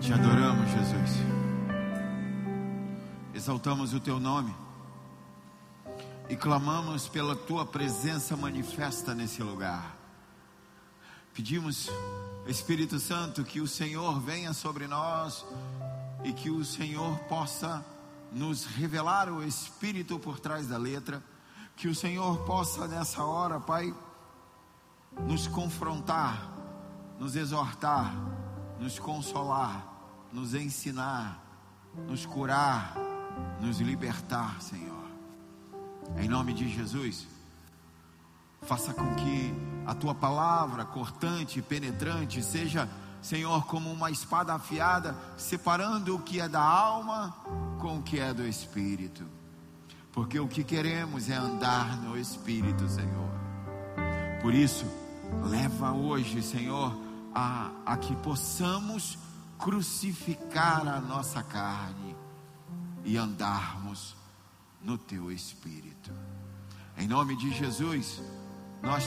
Te adoramos, Jesus. Exaltamos o teu nome e clamamos pela tua presença manifesta nesse lugar. Pedimos, Espírito Santo, que o Senhor venha sobre nós e que o Senhor possa nos revelar o Espírito por trás da letra. Que o Senhor possa nessa hora, Pai, nos confrontar, nos exortar, nos consolar, nos ensinar, nos curar, nos libertar, Senhor. Em nome de Jesus, faça com que a tua palavra cortante penetrante seja, Senhor, como uma espada afiada, separando o que é da alma com o que é do espírito. Porque o que queremos é andar no espírito, Senhor. Por isso, leva hoje, Senhor, a, a que possamos crucificar a nossa carne e andarmos no teu espírito. Em nome de Jesus, nós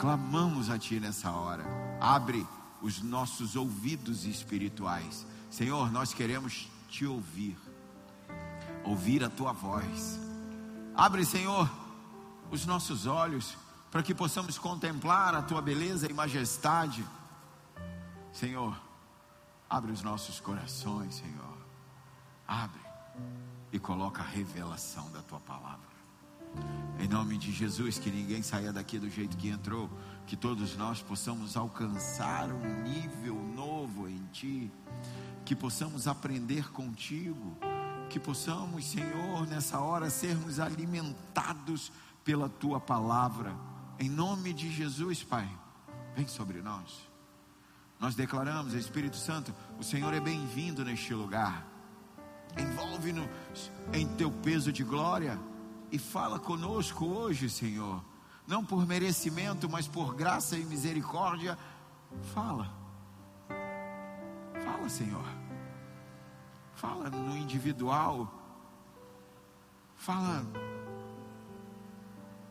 clamamos a ti nessa hora. Abre os nossos ouvidos espirituais. Senhor, nós queremos te ouvir. Ouvir a tua voz. Abre, Senhor, os nossos olhos para que possamos contemplar a tua beleza e majestade. Senhor, abre os nossos corações, Senhor. Abre e coloca a revelação da tua palavra. Em nome de Jesus, que ninguém saia daqui do jeito que entrou, que todos nós possamos alcançar um nível novo em Ti, que possamos aprender contigo, que possamos, Senhor, nessa hora sermos alimentados pela Tua palavra. Em nome de Jesus, Pai, vem sobre nós. Nós declaramos, Espírito Santo, o Senhor é bem-vindo neste lugar. Envolve-nos em teu peso de glória e fala conosco hoje, Senhor. Não por merecimento, mas por graça e misericórdia. Fala. Fala, Senhor. Fala no individual. Fala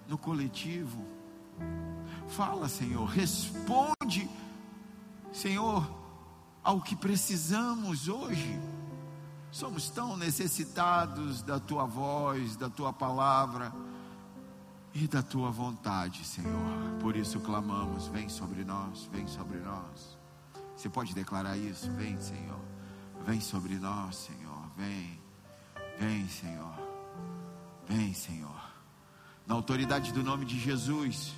no coletivo. Fala, Senhor. Responde, Senhor, ao que precisamos hoje. Somos tão necessitados da tua voz, da tua palavra e da tua vontade, Senhor. Por isso clamamos: vem sobre nós, vem sobre nós. Você pode declarar isso? Vem, Senhor. Vem sobre nós, Senhor. Vem, vem, Senhor. Vem, Senhor. Na autoridade do nome de Jesus,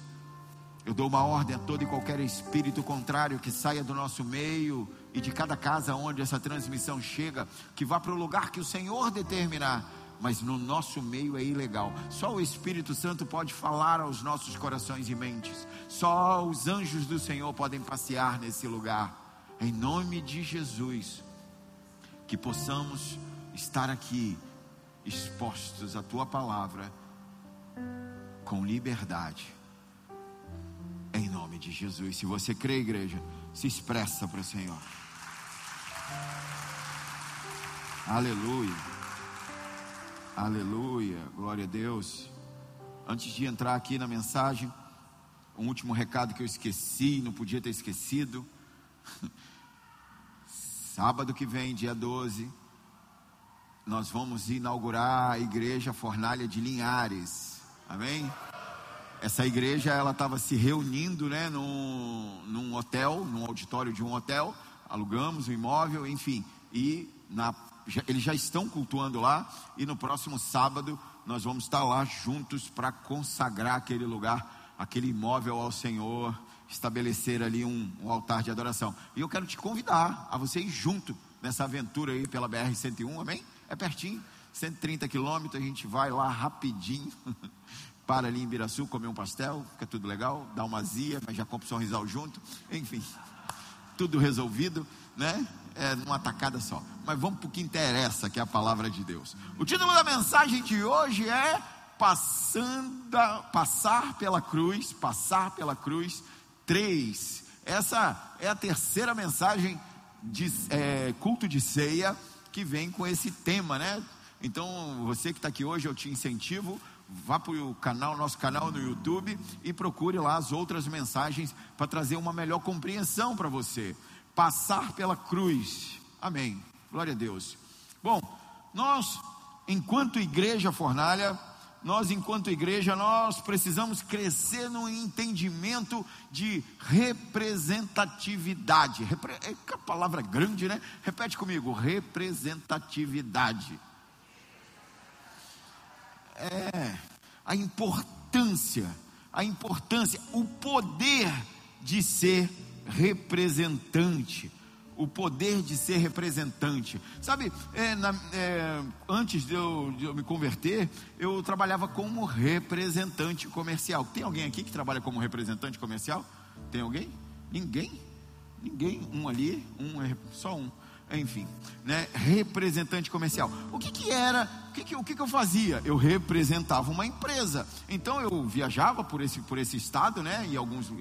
eu dou uma ordem a todo e qualquer espírito contrário que saia do nosso meio e de cada casa onde essa transmissão chega, que vá para o lugar que o Senhor determinar. Mas no nosso meio é ilegal. Só o Espírito Santo pode falar aos nossos corações e mentes. Só os anjos do Senhor podem passear nesse lugar. Em nome de Jesus, que possamos estar aqui expostos à tua palavra com liberdade. Nome de Jesus. Se você crê, igreja, se expressa para o Senhor. Aleluia. Aleluia. Glória a Deus. Antes de entrar aqui na mensagem, um último recado que eu esqueci, não podia ter esquecido. Sábado que vem, dia 12, nós vamos inaugurar a igreja Fornalha de Linhares. Amém? Essa igreja ela estava se reunindo, né, num, num hotel, num auditório de um hotel. Alugamos o um imóvel, enfim, e na, já, eles já estão cultuando lá. E no próximo sábado nós vamos estar lá juntos para consagrar aquele lugar, aquele imóvel ao Senhor, estabelecer ali um, um altar de adoração. E eu quero te convidar a você ir junto nessa aventura aí pela BR 101, amém? É pertinho, 130 quilômetros, a gente vai lá rapidinho. para ali em Biraçu comer um pastel, fica tudo legal, dá uma zia, mas já compra o sorrisal junto, enfim, tudo resolvido, né? É numa tacada só. Mas vamos para o que interessa, que é a palavra de Deus. O título da mensagem de hoje é Passando, Passar pela Cruz, Passar pela Cruz 3. Essa é a terceira mensagem de é, culto de ceia que vem com esse tema, né? Então, você que está aqui hoje, eu te incentivo vá para o canal, nosso canal no YouTube e procure lá as outras mensagens para trazer uma melhor compreensão para você. Passar pela cruz. Amém. Glória a Deus. Bom, nós, enquanto igreja fornalha, nós, enquanto igreja, nós precisamos crescer no entendimento de representatividade. Repre é a palavra grande, né? Repete comigo: representatividade. É a importância, a importância, o poder de ser representante o poder de ser representante. Sabe, é, na, é, antes de eu, de eu, me converter, eu trabalhava como representante comercial. Tem alguém aqui que trabalha como representante comercial? Tem alguém? Ninguém? Ninguém? Um ali, um é só um. Enfim, né? representante comercial. O que, que era? O, que, que, o que, que eu fazia? Eu representava uma empresa. Então eu viajava por esse, por esse estado, né? E alguns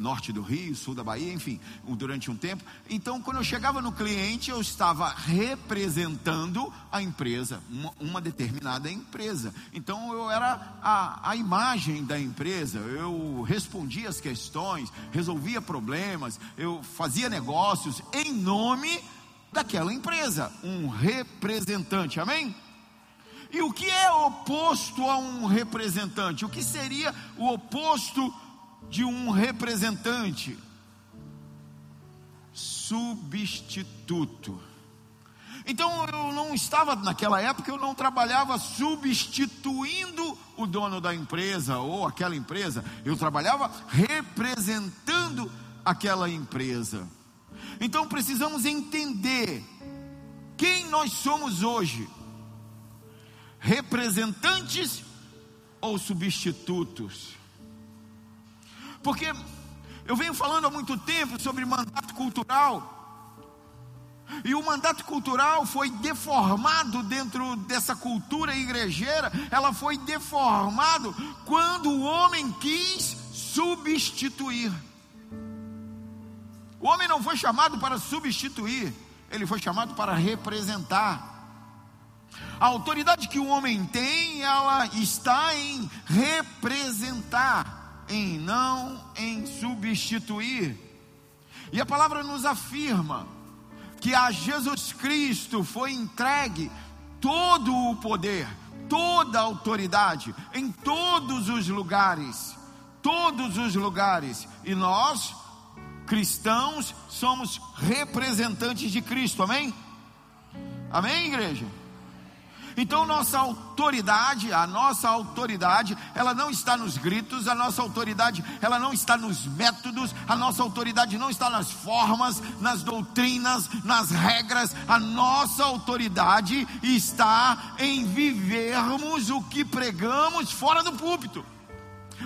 norte do Rio, sul da Bahia, enfim, durante um tempo. Então, quando eu chegava no cliente, eu estava representando a empresa, uma, uma determinada empresa. Então, eu era a, a imagem da empresa, eu respondia as questões, resolvia problemas, eu fazia negócios em nome daquela empresa, um representante, amém? E o que é oposto a um representante? O que seria o oposto de um representante substituto. Então eu não estava naquela época, eu não trabalhava substituindo o dono da empresa ou aquela empresa, eu trabalhava representando aquela empresa. Então precisamos entender quem nós somos hoje: representantes ou substitutos? Porque eu venho falando há muito tempo sobre mandato cultural. E o mandato cultural foi deformado dentro dessa cultura igrejeira, ela foi deformado quando o homem quis substituir. O homem não foi chamado para substituir, ele foi chamado para representar. A autoridade que o homem tem, ela está em representar em não em substituir. E a palavra nos afirma que a Jesus Cristo foi entregue todo o poder, toda a autoridade em todos os lugares, todos os lugares. E nós, cristãos, somos representantes de Cristo. Amém? Amém, igreja? Então nossa autoridade, a nossa autoridade, ela não está nos gritos, a nossa autoridade, ela não está nos métodos, a nossa autoridade não está nas formas, nas doutrinas, nas regras, a nossa autoridade está em vivermos o que pregamos fora do púlpito,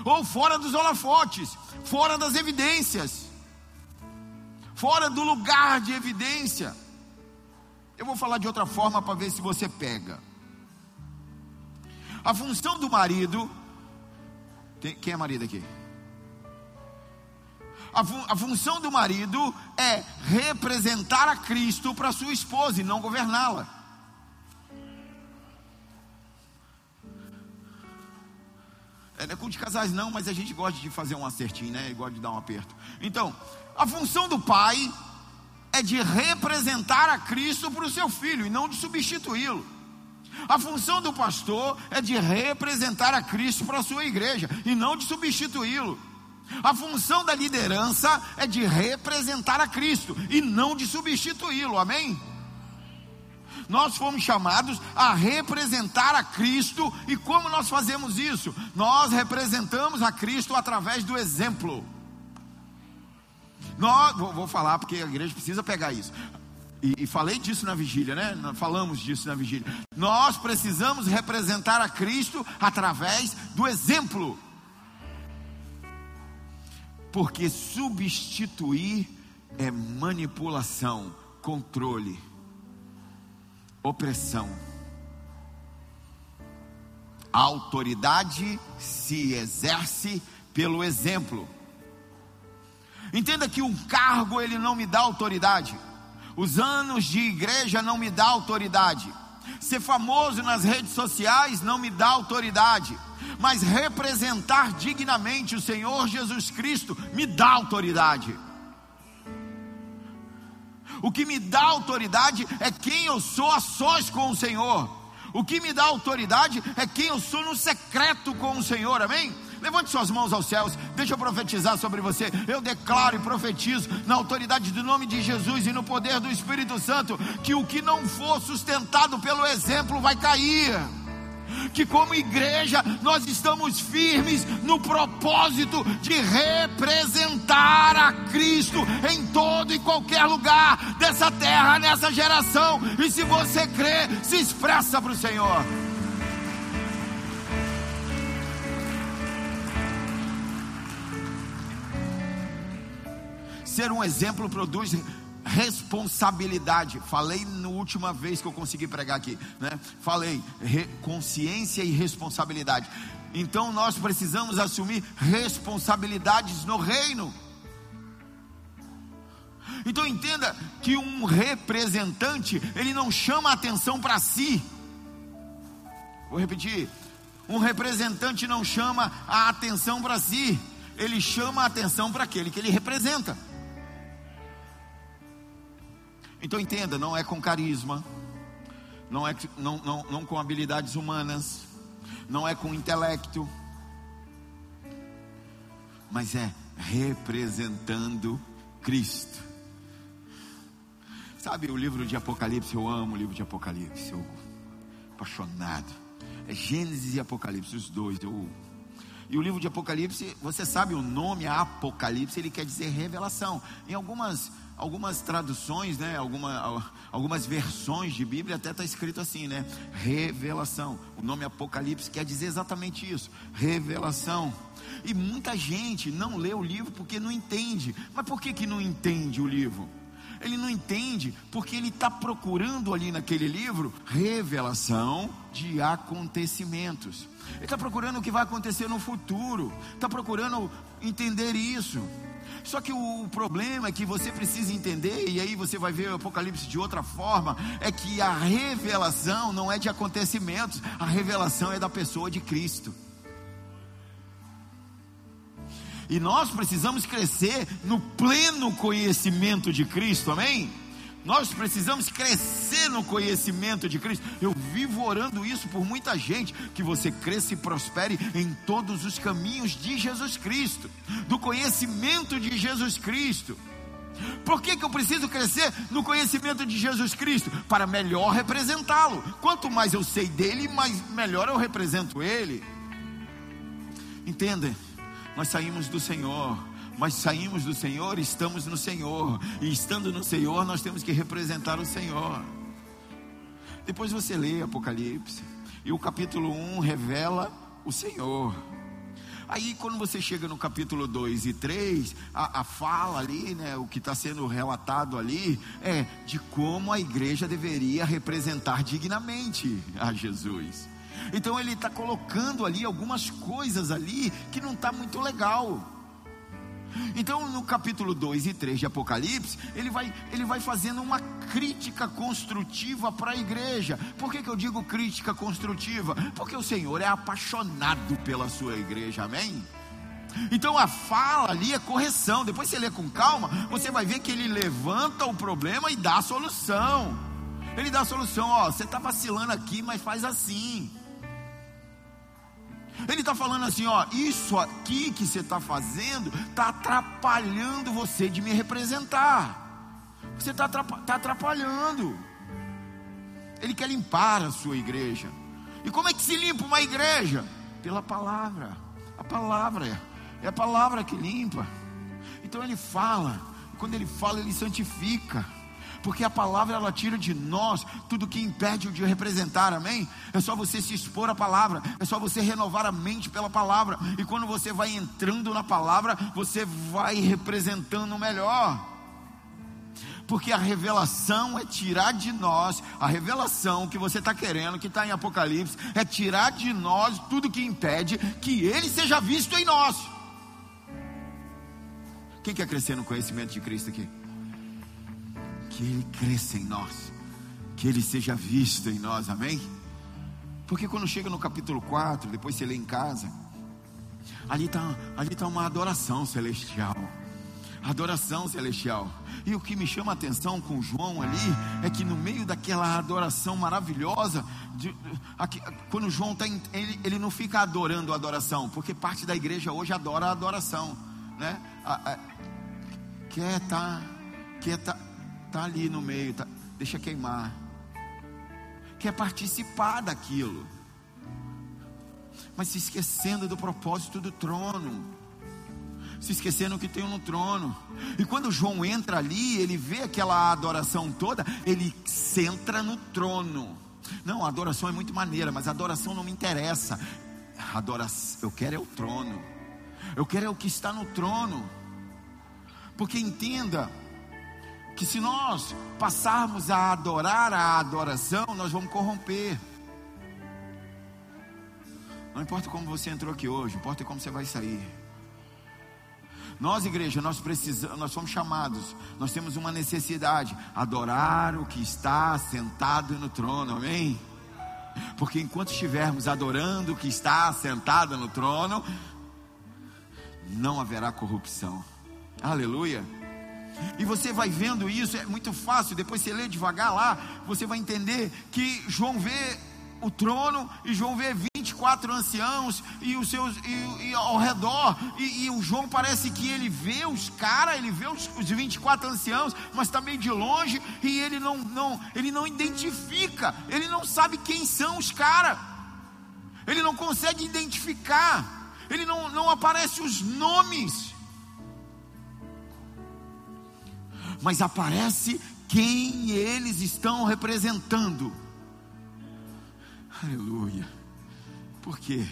ou fora dos holofotes, fora das evidências, fora do lugar de evidência. Eu vou falar de outra forma para ver se você pega. A função do marido. Tem, quem é marido aqui? A, fun, a função do marido é representar a Cristo para sua esposa e não governá-la. É, não é culto de casais não, mas a gente gosta de fazer um acertinho, né? E gosta de dar um aperto. Então, a função do pai é de representar a Cristo para o seu filho e não de substituí-lo. A função do pastor é de representar a Cristo para a sua igreja e não de substituí-lo. A função da liderança é de representar a Cristo e não de substituí-lo. Amém? Nós fomos chamados a representar a Cristo e como nós fazemos isso? Nós representamos a Cristo através do exemplo. Nós, vou, vou falar porque a igreja precisa pegar isso. E, e, falei disso na vigília, né? Falamos disso na vigília. Nós precisamos representar a Cristo através do exemplo. Porque substituir é manipulação, controle, opressão. A autoridade se exerce pelo exemplo. Entenda que um cargo ele não me dá autoridade. Os anos de igreja não me dá autoridade. Ser famoso nas redes sociais não me dá autoridade. Mas representar dignamente o Senhor Jesus Cristo me dá autoridade. O que me dá autoridade é quem eu sou a sós com o Senhor. O que me dá autoridade é quem eu sou no secreto com o Senhor, amém? Levante suas mãos aos céus, deixa eu profetizar sobre você. Eu declaro e profetizo na autoridade do nome de Jesus e no poder do Espírito Santo que o que não for sustentado pelo exemplo vai cair que como igreja nós estamos firmes no propósito de representar a Cristo em todo e qualquer lugar dessa terra, nessa geração. E se você crê, se expressa para o Senhor. Ser um exemplo produz responsabilidade. Falei na última vez que eu consegui pregar aqui, né? Falei consciência e responsabilidade. Então nós precisamos assumir responsabilidades no reino. Então entenda que um representante, ele não chama atenção para si. Vou repetir. Um representante não chama a atenção para si, ele chama a atenção para aquele que ele representa. Então entenda, não é com carisma, não é não, não, não com habilidades humanas, não é com intelecto, mas é representando Cristo. Sabe o livro de Apocalipse? Eu amo o livro de Apocalipse, eu apaixonado. É Gênesis e Apocalipse, os dois. Eu... E o livro de Apocalipse, você sabe o nome Apocalipse, ele quer dizer revelação. Em algumas algumas traduções, né, alguma, algumas versões de Bíblia até está escrito assim, né? Revelação. O nome Apocalipse quer dizer exatamente isso, revelação. E muita gente não lê o livro porque não entende. Mas por que, que não entende o livro? Ele não entende porque ele está procurando ali naquele livro revelação de acontecimentos. Ele está procurando o que vai acontecer no futuro. Está procurando entender isso. Só que o problema é que você precisa entender, e aí você vai ver o Apocalipse de outra forma, é que a revelação não é de acontecimentos, a revelação é da pessoa de Cristo. E nós precisamos crescer no pleno conhecimento de Cristo, amém? Nós precisamos crescer no conhecimento de Cristo. Eu vivo orando isso por muita gente, que você cresça e prospere em todos os caminhos de Jesus Cristo, do conhecimento de Jesus Cristo. Por que, que eu preciso crescer no conhecimento de Jesus Cristo? Para melhor representá-lo. Quanto mais eu sei dele, mais melhor eu represento ele. Entendem? Nós saímos do Senhor mas saímos do Senhor, estamos no Senhor, e estando no Senhor, nós temos que representar o Senhor. Depois você lê Apocalipse, e o capítulo 1 revela o Senhor. Aí, quando você chega no capítulo 2 e 3, a, a fala ali, né, o que está sendo relatado ali, é de como a igreja deveria representar dignamente a Jesus. Então, ele está colocando ali algumas coisas ali que não está muito legal. Então, no capítulo 2 e 3 de Apocalipse, ele vai, ele vai fazendo uma crítica construtiva para a igreja. Por que, que eu digo crítica construtiva? Porque o Senhor é apaixonado pela sua igreja, amém? Então a fala ali é correção. Depois você lê com calma, você vai ver que ele levanta o problema e dá a solução. Ele dá a solução, ó, você está vacilando aqui, mas faz assim. Ele está falando assim: ó, isso aqui que você está fazendo está atrapalhando você de me representar. Você está tá atrapalhando. Ele quer limpar a sua igreja. E como é que se limpa uma igreja? Pela palavra. A palavra é a palavra que limpa. Então ele fala. Quando ele fala, ele santifica porque a palavra ela tira de nós tudo que impede o de representar, amém? É só você se expor à palavra, é só você renovar a mente pela palavra, e quando você vai entrando na palavra, você vai representando melhor. Porque a revelação é tirar de nós, a revelação que você está querendo, que está em Apocalipse, é tirar de nós tudo que impede que Ele seja visto em nós. Quem quer crescer no conhecimento de Cristo aqui? Que Ele cresça em nós, que Ele seja visto em nós, amém? Porque quando chega no capítulo 4, depois você lê em casa, ali está ali tá uma adoração celestial, Adoração celestial. E o que me chama a atenção com João ali é que no meio daquela adoração maravilhosa, de, aqui, quando João está, ele, ele não fica adorando a adoração, porque parte da igreja hoje adora a adoração, né? A, a, quer tá, quer tá, tá ali no meio, tá, deixa queimar, quer participar daquilo, mas se esquecendo do propósito do trono se esquecendo que tem um no trono. E quando João entra ali, ele vê aquela adoração toda, ele centra no trono. Não, a adoração é muito maneira, mas a adoração não me interessa. Adoração, eu quero é o trono. Eu quero é o que está no trono. Porque entenda que se nós passarmos a adorar a adoração, nós vamos corromper. Não importa como você entrou aqui hoje, importa como você vai sair. Nós, igreja, nós precisamos, nós somos chamados, nós temos uma necessidade, adorar o que está sentado no trono, amém? Porque enquanto estivermos adorando o que está sentado no trono, não haverá corrupção. Aleluia. E você vai vendo isso, é muito fácil. Depois você lê devagar lá, você vai entender que João vê o trono e João vê 24 anciãos e os seus e, e ao redor e, e, o João parece que ele vê os caras, ele vê os, os 24 anciãos, mas também de longe e ele não não ele não identifica, ele não sabe quem são os caras, ele não consegue identificar, ele não não aparece os nomes, mas aparece quem eles estão representando. Aleluia. Por quê?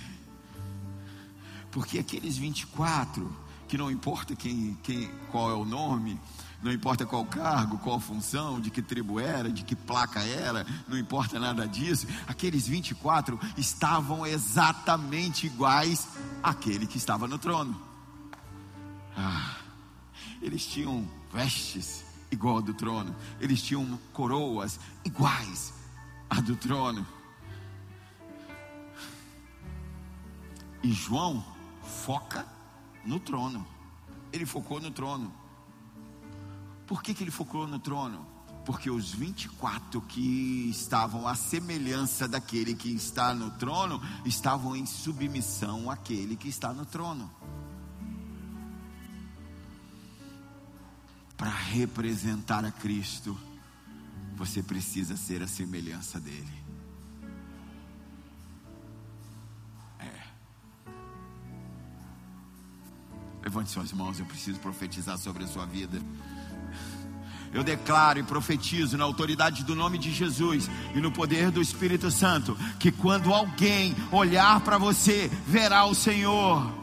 Porque aqueles 24, que não importa quem, quem, qual é o nome, não importa qual cargo, qual função, de que tribo era, de que placa era, não importa nada disso. Aqueles 24 estavam exatamente iguais àquele que estava no trono. Ah, eles tinham vestes igual ao do trono, eles tinham coroas iguais à do trono. E João foca no trono. Ele focou no trono. Por que, que ele focou no trono? Porque os 24 que estavam à semelhança daquele que está no trono, estavam em submissão àquele que está no trono. Para representar a Cristo, você precisa ser a semelhança dele. Levante suas mãos, eu preciso profetizar sobre a sua vida. Eu declaro e profetizo na autoridade do nome de Jesus e no poder do Espírito Santo que quando alguém olhar para você, verá o Senhor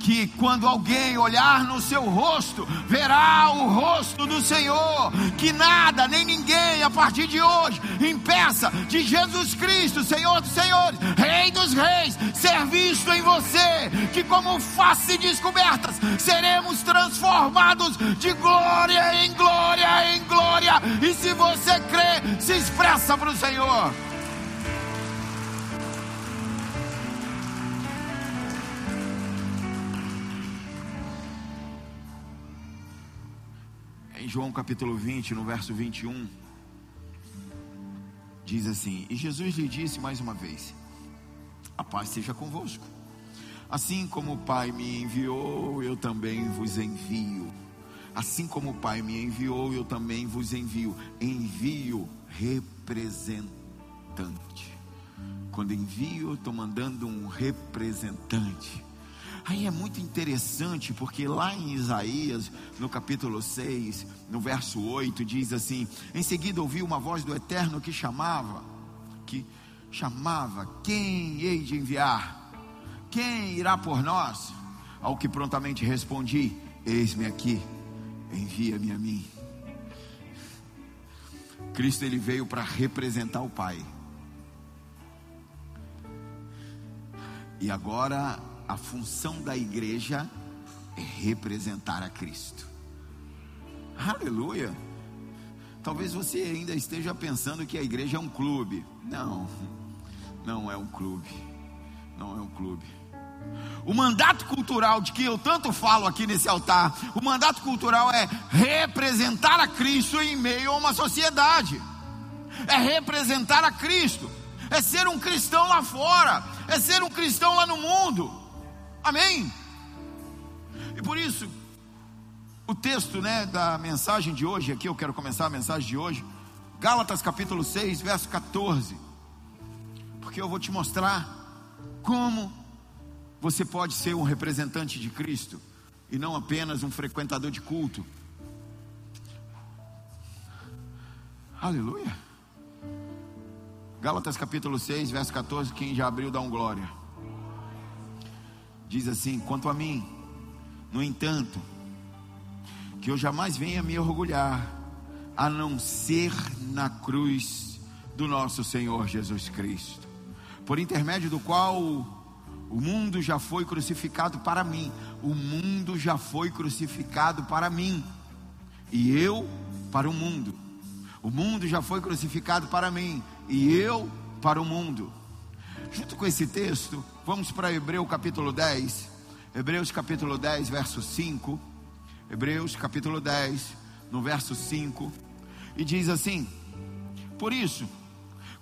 que quando alguém olhar no seu rosto, verá o rosto do Senhor, que nada nem ninguém a partir de hoje impeça de Jesus Cristo, Senhor dos Senhores, Rei dos Reis, ser visto em você, que como face descobertas seremos transformados de glória em glória em glória, e se você crê, se expressa para o Senhor. João capítulo 20, no verso 21, diz assim: E Jesus lhe disse mais uma vez: A paz seja convosco. Assim como o Pai me enviou, eu também vos envio. Assim como o Pai me enviou, eu também vos envio. Envio representante. Quando envio, estou mandando um representante. Aí é muito interessante, porque lá em Isaías, no capítulo 6, no verso 8, diz assim: Em seguida ouvi uma voz do Eterno que chamava, que chamava: Quem hei de enviar? Quem irá por nós? Ao que prontamente respondi: Eis-me aqui, envia-me a mim. Cristo ele veio para representar o Pai. E agora a função da igreja é representar a Cristo. Aleluia. Talvez você ainda esteja pensando que a igreja é um clube. Não, não é um clube. Não é um clube. O mandato cultural de que eu tanto falo aqui nesse altar, o mandato cultural é representar a Cristo em meio a uma sociedade, é representar a Cristo, é ser um cristão lá fora, é ser um cristão lá no mundo, amém? E por isso, o texto né, da mensagem de hoje, aqui eu quero começar a mensagem de hoje, Gálatas capítulo 6, verso 14, porque eu vou te mostrar como você pode ser um representante de Cristo e não apenas um frequentador de culto. Aleluia. Gálatas capítulo 6, verso 14. Quem já abriu, dá um glória. Diz assim: Quanto a mim, no entanto, que eu jamais venha me orgulhar, a não ser na cruz do nosso Senhor Jesus Cristo, por intermédio do qual o mundo já foi crucificado para mim. O mundo já foi crucificado para mim. E eu para o mundo. O mundo já foi crucificado para mim. E eu para o mundo. Junto com esse texto, vamos para Hebreus capítulo 10. Hebreus capítulo 10, verso 5. Hebreus capítulo 10, no verso 5. E diz assim: Por isso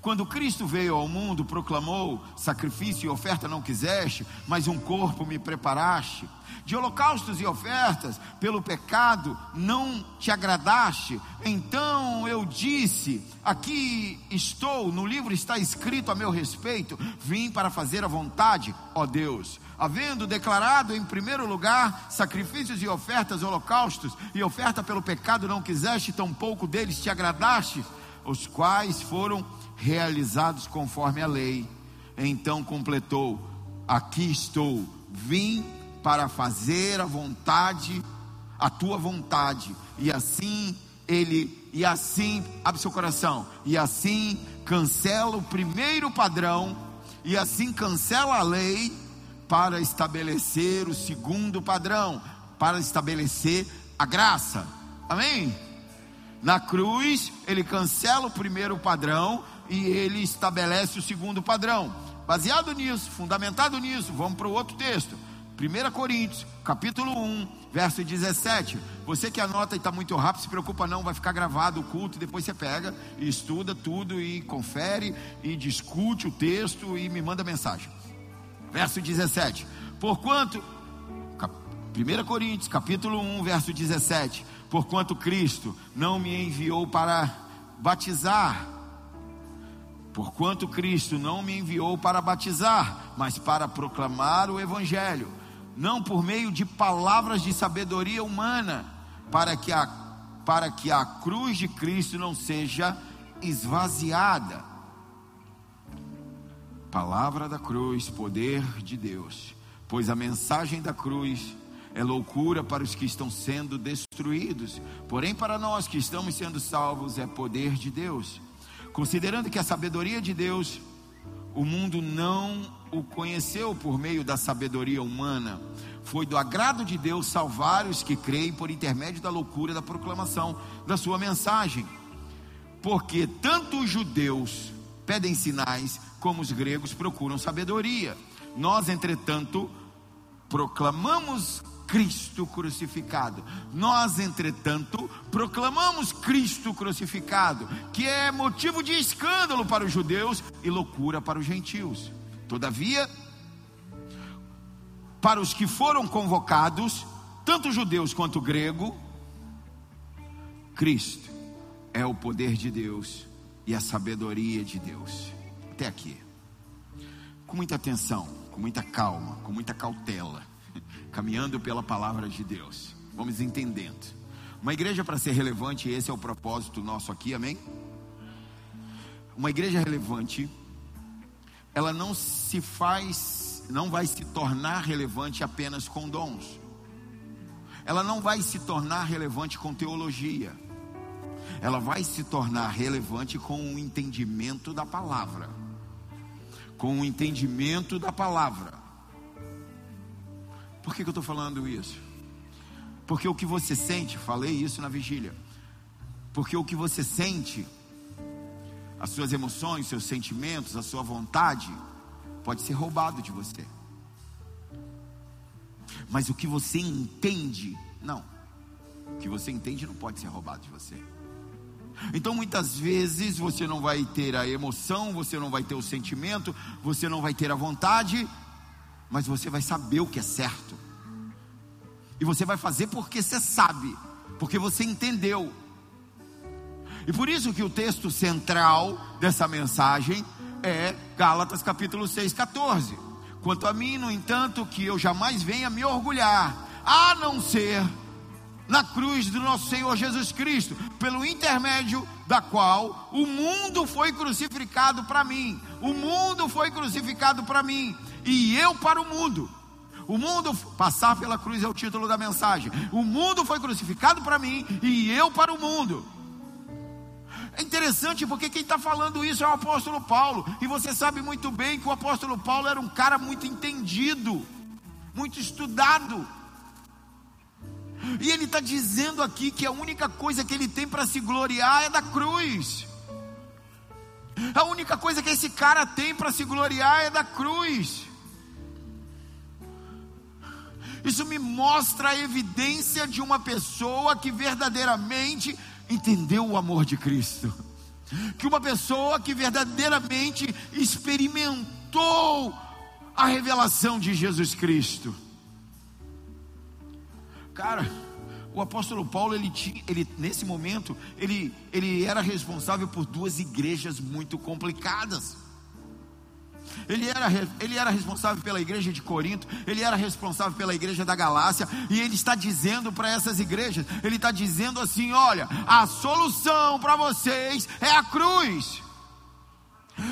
quando Cristo veio ao mundo, proclamou: sacrifício e oferta não quiseste, mas um corpo me preparaste. De holocaustos e ofertas, pelo pecado não te agradaste. Então eu disse: Aqui estou, no livro está escrito a meu respeito: Vim para fazer a vontade, ó Deus. Havendo declarado em primeiro lugar sacrifícios e ofertas, holocaustos e oferta pelo pecado não quiseste, tampouco deles te agradaste, os quais foram realizados conforme a lei. Então completou: Aqui estou, vim para fazer a vontade, a tua vontade. E assim ele, e assim, abre seu coração, e assim cancela o primeiro padrão, e assim cancela a lei para estabelecer o segundo padrão, para estabelecer a graça. Amém? Na cruz, ele cancela o primeiro padrão e ele estabelece o segundo padrão. Baseado nisso, fundamentado nisso, vamos para o outro texto. 1 Coríntios, capítulo 1, verso 17. Você que anota e está muito rápido, se preocupa não, vai ficar gravado o culto, depois você pega e estuda tudo e confere e discute o texto e me manda mensagem. Verso 17. Porquanto 1 Coríntios, capítulo 1, verso 17. Porquanto Cristo não me enviou para batizar, Porquanto Cristo não me enviou para batizar, mas para proclamar o Evangelho, não por meio de palavras de sabedoria humana, para que a, para que a cruz de Cristo não seja esvaziada. Palavra da cruz, poder de Deus, pois a mensagem da cruz é loucura para os que estão sendo destruídos, porém para nós que estamos sendo salvos é poder de Deus Considerando que a sabedoria de Deus, o mundo não o conheceu por meio da sabedoria humana, foi do agrado de Deus salvar os que creem por intermédio da loucura da proclamação da sua mensagem. Porque tanto os judeus pedem sinais, como os gregos procuram sabedoria. Nós, entretanto, proclamamos Cristo crucificado. Nós, entretanto, proclamamos Cristo crucificado, que é motivo de escândalo para os judeus e loucura para os gentios. Todavia, para os que foram convocados, tanto judeus quanto grego, Cristo é o poder de Deus e a sabedoria de Deus. Até aqui. Com muita atenção, com muita calma, com muita cautela caminhando pela palavra de Deus. Vamos entendendo. Uma igreja para ser relevante, esse é o propósito nosso aqui, amém? Uma igreja relevante, ela não se faz, não vai se tornar relevante apenas com dons. Ela não vai se tornar relevante com teologia. Ela vai se tornar relevante com o entendimento da palavra. Com o entendimento da palavra. Por que, que eu estou falando isso? Porque o que você sente, falei isso na vigília. Porque o que você sente, as suas emoções, seus sentimentos, a sua vontade, pode ser roubado de você. mas o que você entende, não. O que você entende não pode ser roubado de você. Então muitas vezes você não vai ter a emoção, você não vai ter o sentimento, você não vai ter a vontade, mas você vai saber o que é certo. E você vai fazer porque você sabe, porque você entendeu. E por isso que o texto central dessa mensagem é Gálatas capítulo 6, 14. Quanto a mim, no entanto, que eu jamais venha me orgulhar, a não ser na cruz do nosso Senhor Jesus Cristo, pelo intermédio da qual o mundo foi crucificado para mim. O mundo foi crucificado para mim e eu para o mundo. O mundo passar pela cruz é o título da mensagem. O mundo foi crucificado para mim e eu para o mundo. É interessante porque quem está falando isso é o apóstolo Paulo. E você sabe muito bem que o apóstolo Paulo era um cara muito entendido, muito estudado. E ele está dizendo aqui que a única coisa que ele tem para se gloriar é da cruz. A única coisa que esse cara tem para se gloriar é da cruz. Isso me mostra a evidência de uma pessoa que verdadeiramente entendeu o amor de Cristo. Que uma pessoa que verdadeiramente experimentou a revelação de Jesus Cristo. Cara, o apóstolo Paulo, ele, tinha, ele nesse momento, ele, ele era responsável por duas igrejas muito complicadas. Ele era, ele era responsável pela igreja de Corinto, ele era responsável pela igreja da Galácia, e ele está dizendo para essas igrejas: ele está dizendo assim: olha, a solução para vocês é a cruz.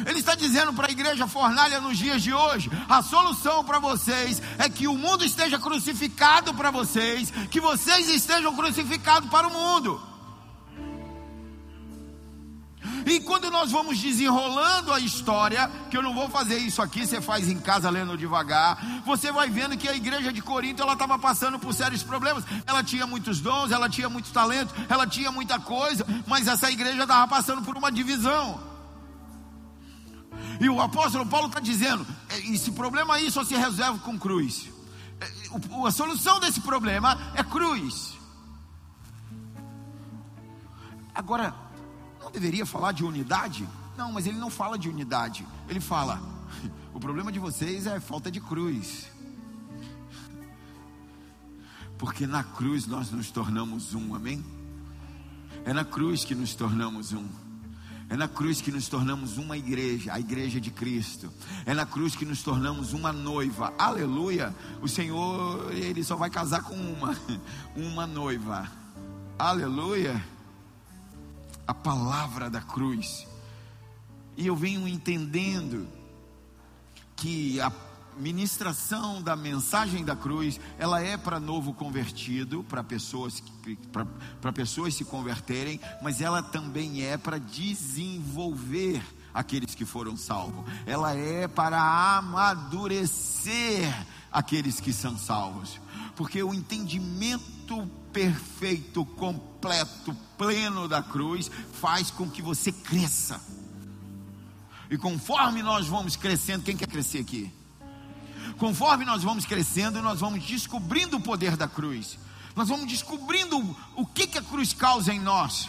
Ele está dizendo para a igreja fornalha nos dias de hoje: a solução para vocês é que o mundo esteja crucificado para vocês, que vocês estejam crucificados para o mundo. E quando nós vamos desenrolando a história, que eu não vou fazer isso aqui, você faz em casa lendo devagar, você vai vendo que a igreja de Corinto ela estava passando por sérios problemas. Ela tinha muitos dons, ela tinha muitos talentos, ela tinha muita coisa, mas essa igreja estava passando por uma divisão. E o apóstolo Paulo está dizendo: é, esse problema aí só se resolve com cruz. É, a solução desse problema é cruz. Agora, não deveria falar de unidade? Não, mas ele não fala de unidade. Ele fala: o problema de vocês é falta de cruz. Porque na cruz nós nos tornamos um, amém? É na cruz que nos tornamos um. É na cruz que nos tornamos uma igreja, a igreja de Cristo. É na cruz que nos tornamos uma noiva. Aleluia! O Senhor, ele só vai casar com uma, uma noiva. Aleluia! A palavra da cruz. E eu venho entendendo que a ministração da mensagem da cruz, ela é para novo convertido, para pessoas para pessoas se converterem, mas ela também é para desenvolver aqueles que foram salvos. Ela é para amadurecer aqueles que são salvos. Porque o entendimento perfeito, completo, pleno da cruz faz com que você cresça. E conforme nós vamos crescendo, quem quer crescer aqui? Conforme nós vamos crescendo, nós vamos descobrindo o poder da cruz. Nós vamos descobrindo o que, que a cruz causa em nós.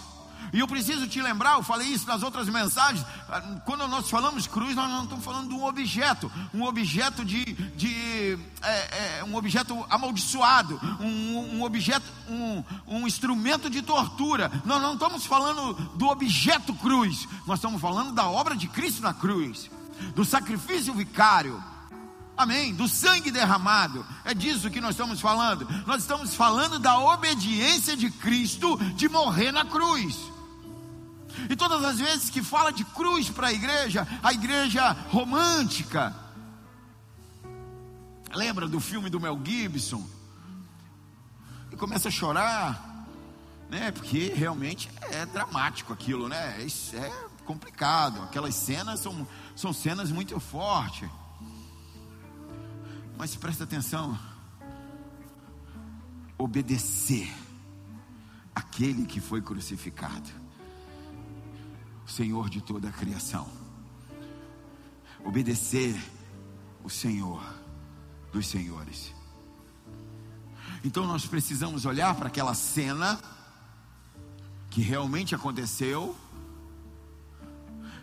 E eu preciso te lembrar, eu falei isso nas outras mensagens. Ah, quando nós falamos cruz, nós não estamos falando de um objeto, um objeto de, de é, é, um objeto amaldiçoado, um, um objeto, um, um instrumento de tortura. Nós não estamos falando do objeto cruz, nós estamos falando da obra de Cristo na cruz, do sacrifício vicário Amém. Do sangue derramado. É disso que nós estamos falando. Nós estamos falando da obediência de Cristo de morrer na cruz. E todas as vezes que fala de cruz para a igreja, a igreja romântica. Lembra do filme do Mel Gibson? E começa a chorar, né? Porque realmente é dramático aquilo, né? Isso é complicado. Aquelas cenas são, são cenas muito fortes. Mas presta atenção. Obedecer aquele que foi crucificado, Senhor de toda a criação. Obedecer o Senhor dos senhores. Então nós precisamos olhar para aquela cena que realmente aconteceu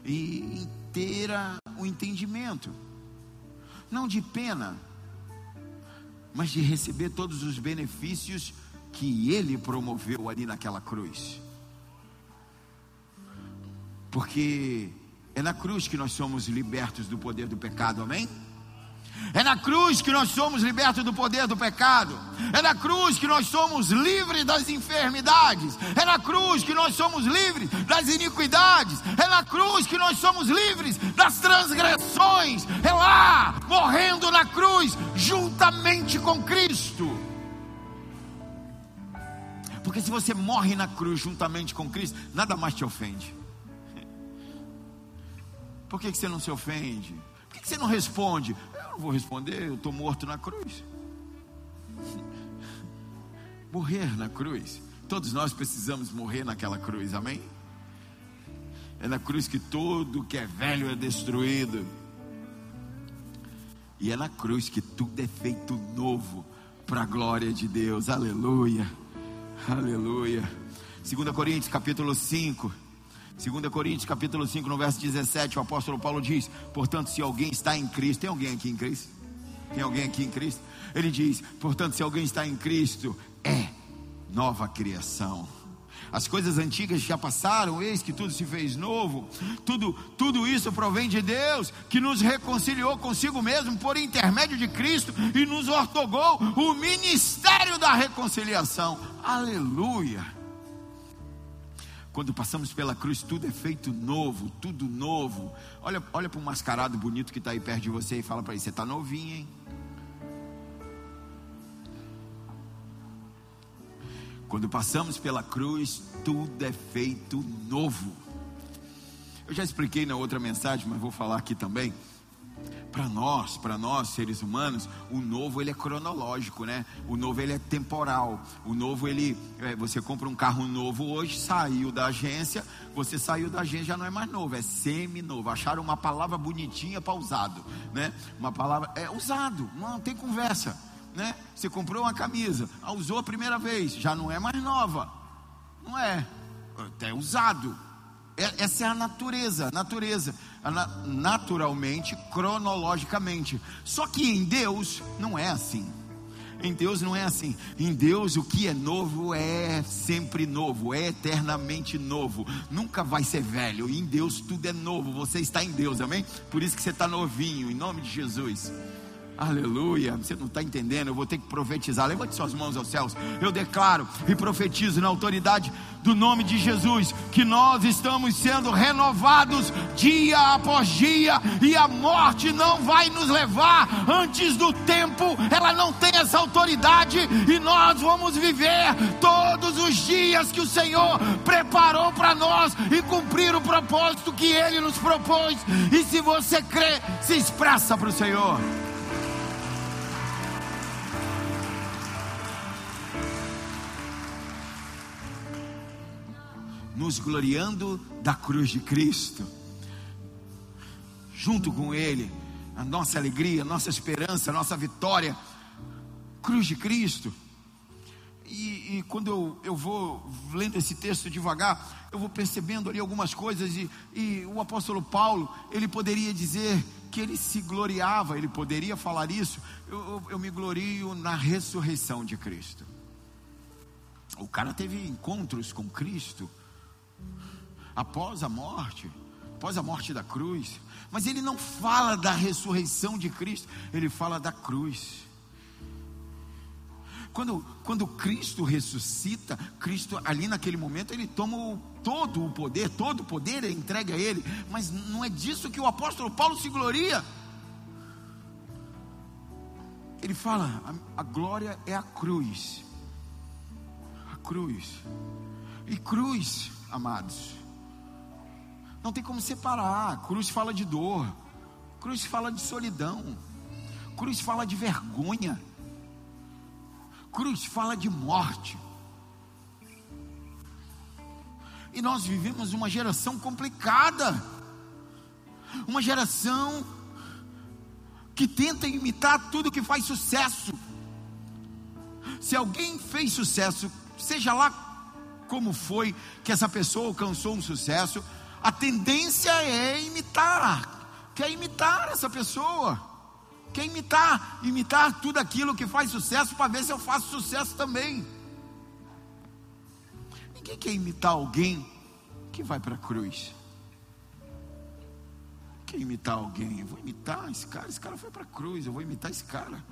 e ter o entendimento, não de pena, mas de receber todos os benefícios que ele promoveu ali naquela cruz. Porque é na cruz que nós somos libertos do poder do pecado, amém? É na cruz que nós somos libertos do poder do pecado. É na cruz que nós somos livres das enfermidades. É na cruz que nós somos livres das iniquidades. É na cruz que nós somos livres das transgressões. É lá, morrendo na cruz, juntamente com Cristo. Porque se você morre na cruz juntamente com Cristo, nada mais te ofende. Por que, que você não se ofende? Por que, que você não responde? Vou responder, eu estou morto na cruz. Morrer na cruz. Todos nós precisamos morrer naquela cruz, amém? É na cruz que tudo que é velho é destruído. E é na cruz que tudo é feito novo para a glória de Deus. Aleluia. Aleluia. 2 Coríntios capítulo 5. 2 Coríntios capítulo 5, no verso 17, o apóstolo Paulo diz: Portanto, se alguém está em Cristo, tem alguém aqui em Cristo? Tem alguém aqui em Cristo? Ele diz: Portanto, se alguém está em Cristo, é nova criação. As coisas antigas já passaram, eis que tudo se fez novo. Tudo, tudo isso provém de Deus, que nos reconciliou consigo mesmo por intermédio de Cristo e nos ortogou o ministério da reconciliação. Aleluia. Quando passamos pela cruz, tudo é feito novo, tudo novo. Olha, olha para um mascarado bonito que está aí perto de você e fala para ele: Você está novinho, hein? Quando passamos pela cruz, tudo é feito novo. Eu já expliquei na outra mensagem, mas vou falar aqui também. Para nós, para nós seres humanos, o novo ele é cronológico, né? O novo ele é temporal. O novo ele, é, você compra um carro novo hoje, saiu da agência, você saiu da agência já não é mais novo, é semi novo. Acharam uma palavra bonitinha para usado, né? Uma palavra é usado, não tem conversa, né? Você comprou uma camisa, usou a primeira vez, já não é mais nova, não é, é usado. É, essa é a natureza, natureza, naturalmente, cronologicamente. Só que em Deus não é assim. Em Deus não é assim. Em Deus o que é novo é sempre novo, é eternamente novo. Nunca vai ser velho. Em Deus tudo é novo. Você está em Deus, amém? Por isso que você está novinho, em nome de Jesus. Aleluia. Você não está entendendo? Eu vou ter que profetizar. Levante suas mãos aos céus. Eu declaro e profetizo na autoridade do nome de Jesus que nós estamos sendo renovados dia após dia e a morte não vai nos levar antes do tempo. Ela não tem essa autoridade e nós vamos viver todos os dias que o Senhor preparou para nós e cumprir o propósito que Ele nos propôs. E se você crê, se expressa para o Senhor. Nos gloriando da cruz de Cristo, junto com Ele, a nossa alegria, a nossa esperança, a nossa vitória, cruz de Cristo. E, e, quando eu, eu vou lendo esse texto devagar, eu vou percebendo ali algumas coisas, e, e o apóstolo Paulo, ele poderia dizer que ele se gloriava, ele poderia falar isso, eu, eu, eu me glorio na ressurreição de Cristo. O cara teve encontros com Cristo, após a morte, após a morte da cruz. Mas ele não fala da ressurreição de Cristo, ele fala da cruz. Quando, quando Cristo ressuscita, Cristo ali naquele momento ele toma o, todo o poder, todo o poder é entregue a ele, mas não é disso que o apóstolo Paulo se gloria. Ele fala: a, a glória é a cruz, a cruz, e cruz, amados, não tem como separar. Cruz fala de dor, cruz fala de solidão, cruz fala de vergonha, cruz fala de morte. E nós vivemos uma geração complicada, uma geração que tenta imitar tudo que faz sucesso, Se alguém fez sucesso, seja lá como foi que essa pessoa alcançou um sucesso, a tendência é imitar, quer imitar essa pessoa, quer imitar, imitar tudo aquilo que faz sucesso para ver se eu faço sucesso também. Ninguém quer imitar alguém que vai para a cruz. Quer imitar alguém? Eu vou imitar esse cara. Esse cara foi para a cruz. Eu vou imitar esse cara.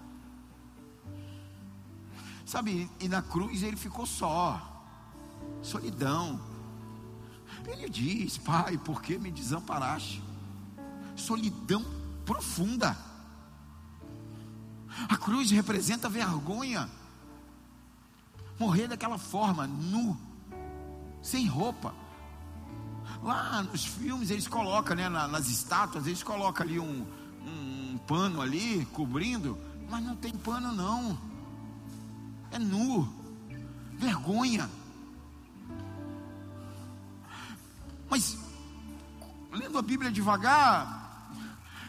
Sabe, e na cruz ele ficou só, solidão. Ele diz: Pai, por que me desamparaste? Solidão profunda. A cruz representa vergonha. Morrer daquela forma, nu, sem roupa. Lá nos filmes eles colocam, né, nas estátuas, eles colocam ali um, um, pano ali cobrindo, mas não tem pano não. É nu. Vergonha. Mas lendo a Bíblia devagar,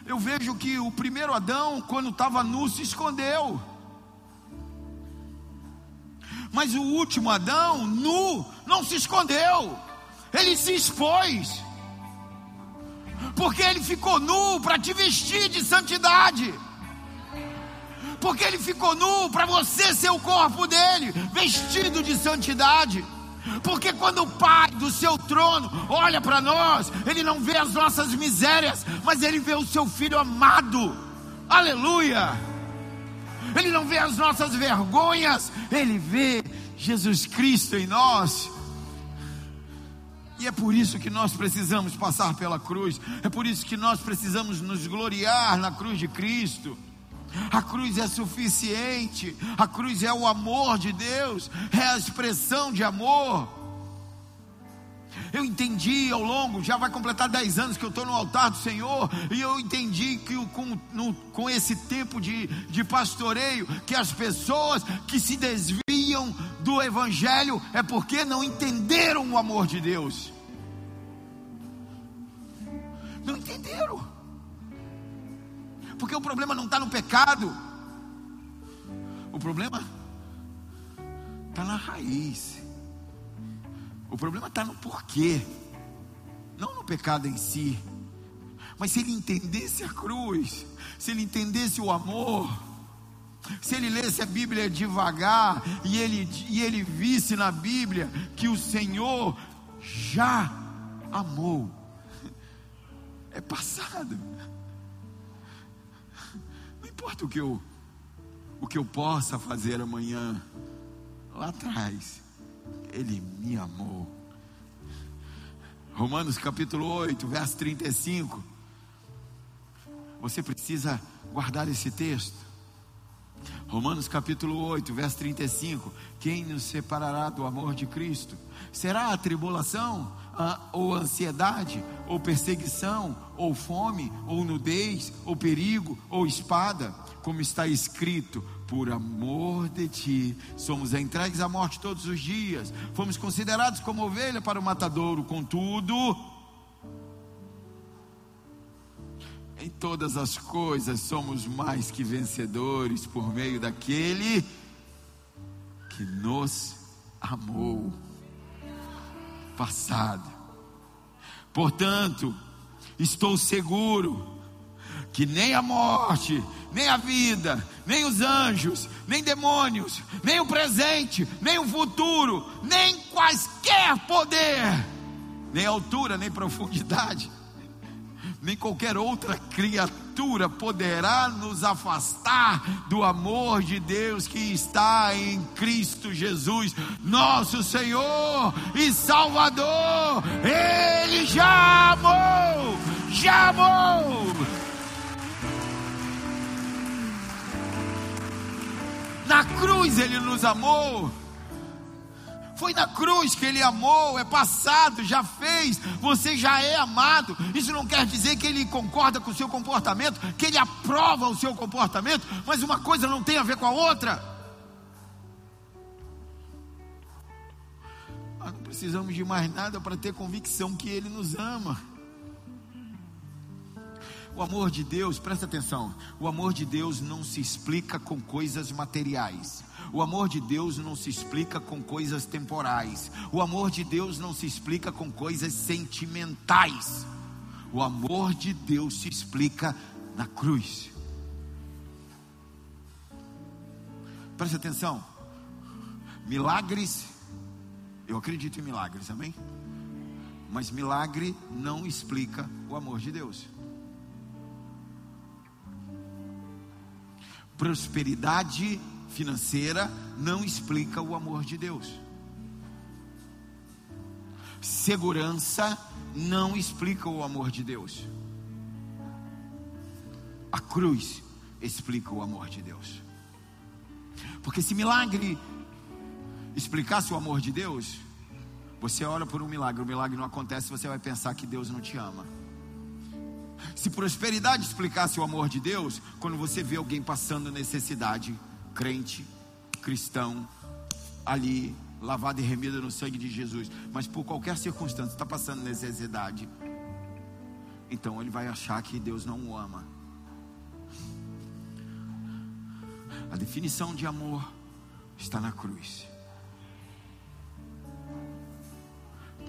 eu vejo que o primeiro Adão, quando estava nu, se escondeu. Mas o último Adão, nu, não se escondeu ele se expôs, porque ele ficou nu para te vestir de santidade, porque ele ficou nu para você ser o corpo dele, vestido de santidade. Porque quando o Pai do seu trono olha para nós, Ele não vê as nossas misérias, mas Ele vê o seu Filho amado. Aleluia! Ele não vê as nossas vergonhas, Ele vê Jesus Cristo em nós. E é por isso que nós precisamos passar pela cruz, é por isso que nós precisamos nos gloriar na cruz de Cristo. A cruz é suficiente, a cruz é o amor de Deus, é a expressão de amor. Eu entendi ao longo, já vai completar 10 anos que eu estou no altar do Senhor, e eu entendi que com, no, com esse tempo de, de pastoreio, que as pessoas que se desviam do Evangelho é porque não entenderam o amor de Deus. Não entenderam. Porque o problema não está no pecado, o problema está na raiz. O problema está no porquê, não no pecado em si. Mas se ele entendesse a cruz, se ele entendesse o amor, se ele lesse a Bíblia devagar e ele, e ele visse na Bíblia que o Senhor já amou, é passado. Importa o que eu, o que eu possa fazer amanhã, lá atrás, Ele me amou. Romanos capítulo 8, verso 35. Você precisa guardar esse texto. Romanos capítulo 8, verso 35: Quem nos separará do amor de Cristo? Será a tribulação, ou ansiedade, ou perseguição, ou fome, ou nudez, ou perigo, ou espada? Como está escrito: Por amor de ti, somos entregues à morte todos os dias, fomos considerados como ovelha para o matadouro, contudo Em todas as coisas somos mais que vencedores por meio daquele que nos amou. Passado. Portanto, estou seguro que nem a morte, nem a vida, nem os anjos, nem demônios, nem o presente, nem o futuro, nem quaisquer poder, nem altura, nem profundidade nem qualquer outra criatura poderá nos afastar do amor de Deus que está em Cristo Jesus, nosso Senhor e Salvador. Ele já amou, já amou. Na cruz ele nos amou. Foi na cruz que ele amou, é passado, já fez, você já é amado. Isso não quer dizer que ele concorda com o seu comportamento, que ele aprova o seu comportamento, mas uma coisa não tem a ver com a outra. Nós não precisamos de mais nada para ter convicção que ele nos ama. O amor de Deus, presta atenção, o amor de Deus não se explica com coisas materiais. O amor de Deus não se explica com coisas temporais. O amor de Deus não se explica com coisas sentimentais. O amor de Deus se explica na cruz. Preste atenção. Milagres, eu acredito em milagres, amém? Mas milagre não explica o amor de Deus. Prosperidade financeira não explica o amor de Deus. Segurança não explica o amor de Deus. A cruz explica o amor de Deus. Porque se milagre explicasse o amor de Deus, você ora por um milagre, o milagre não acontece, você vai pensar que Deus não te ama. Se prosperidade explicasse o amor de Deus, quando você vê alguém passando necessidade, crente, cristão, ali, lavado e remido no sangue de Jesus, mas por qualquer circunstância está passando necessidade, então ele vai achar que Deus não o ama. A definição de amor está na cruz.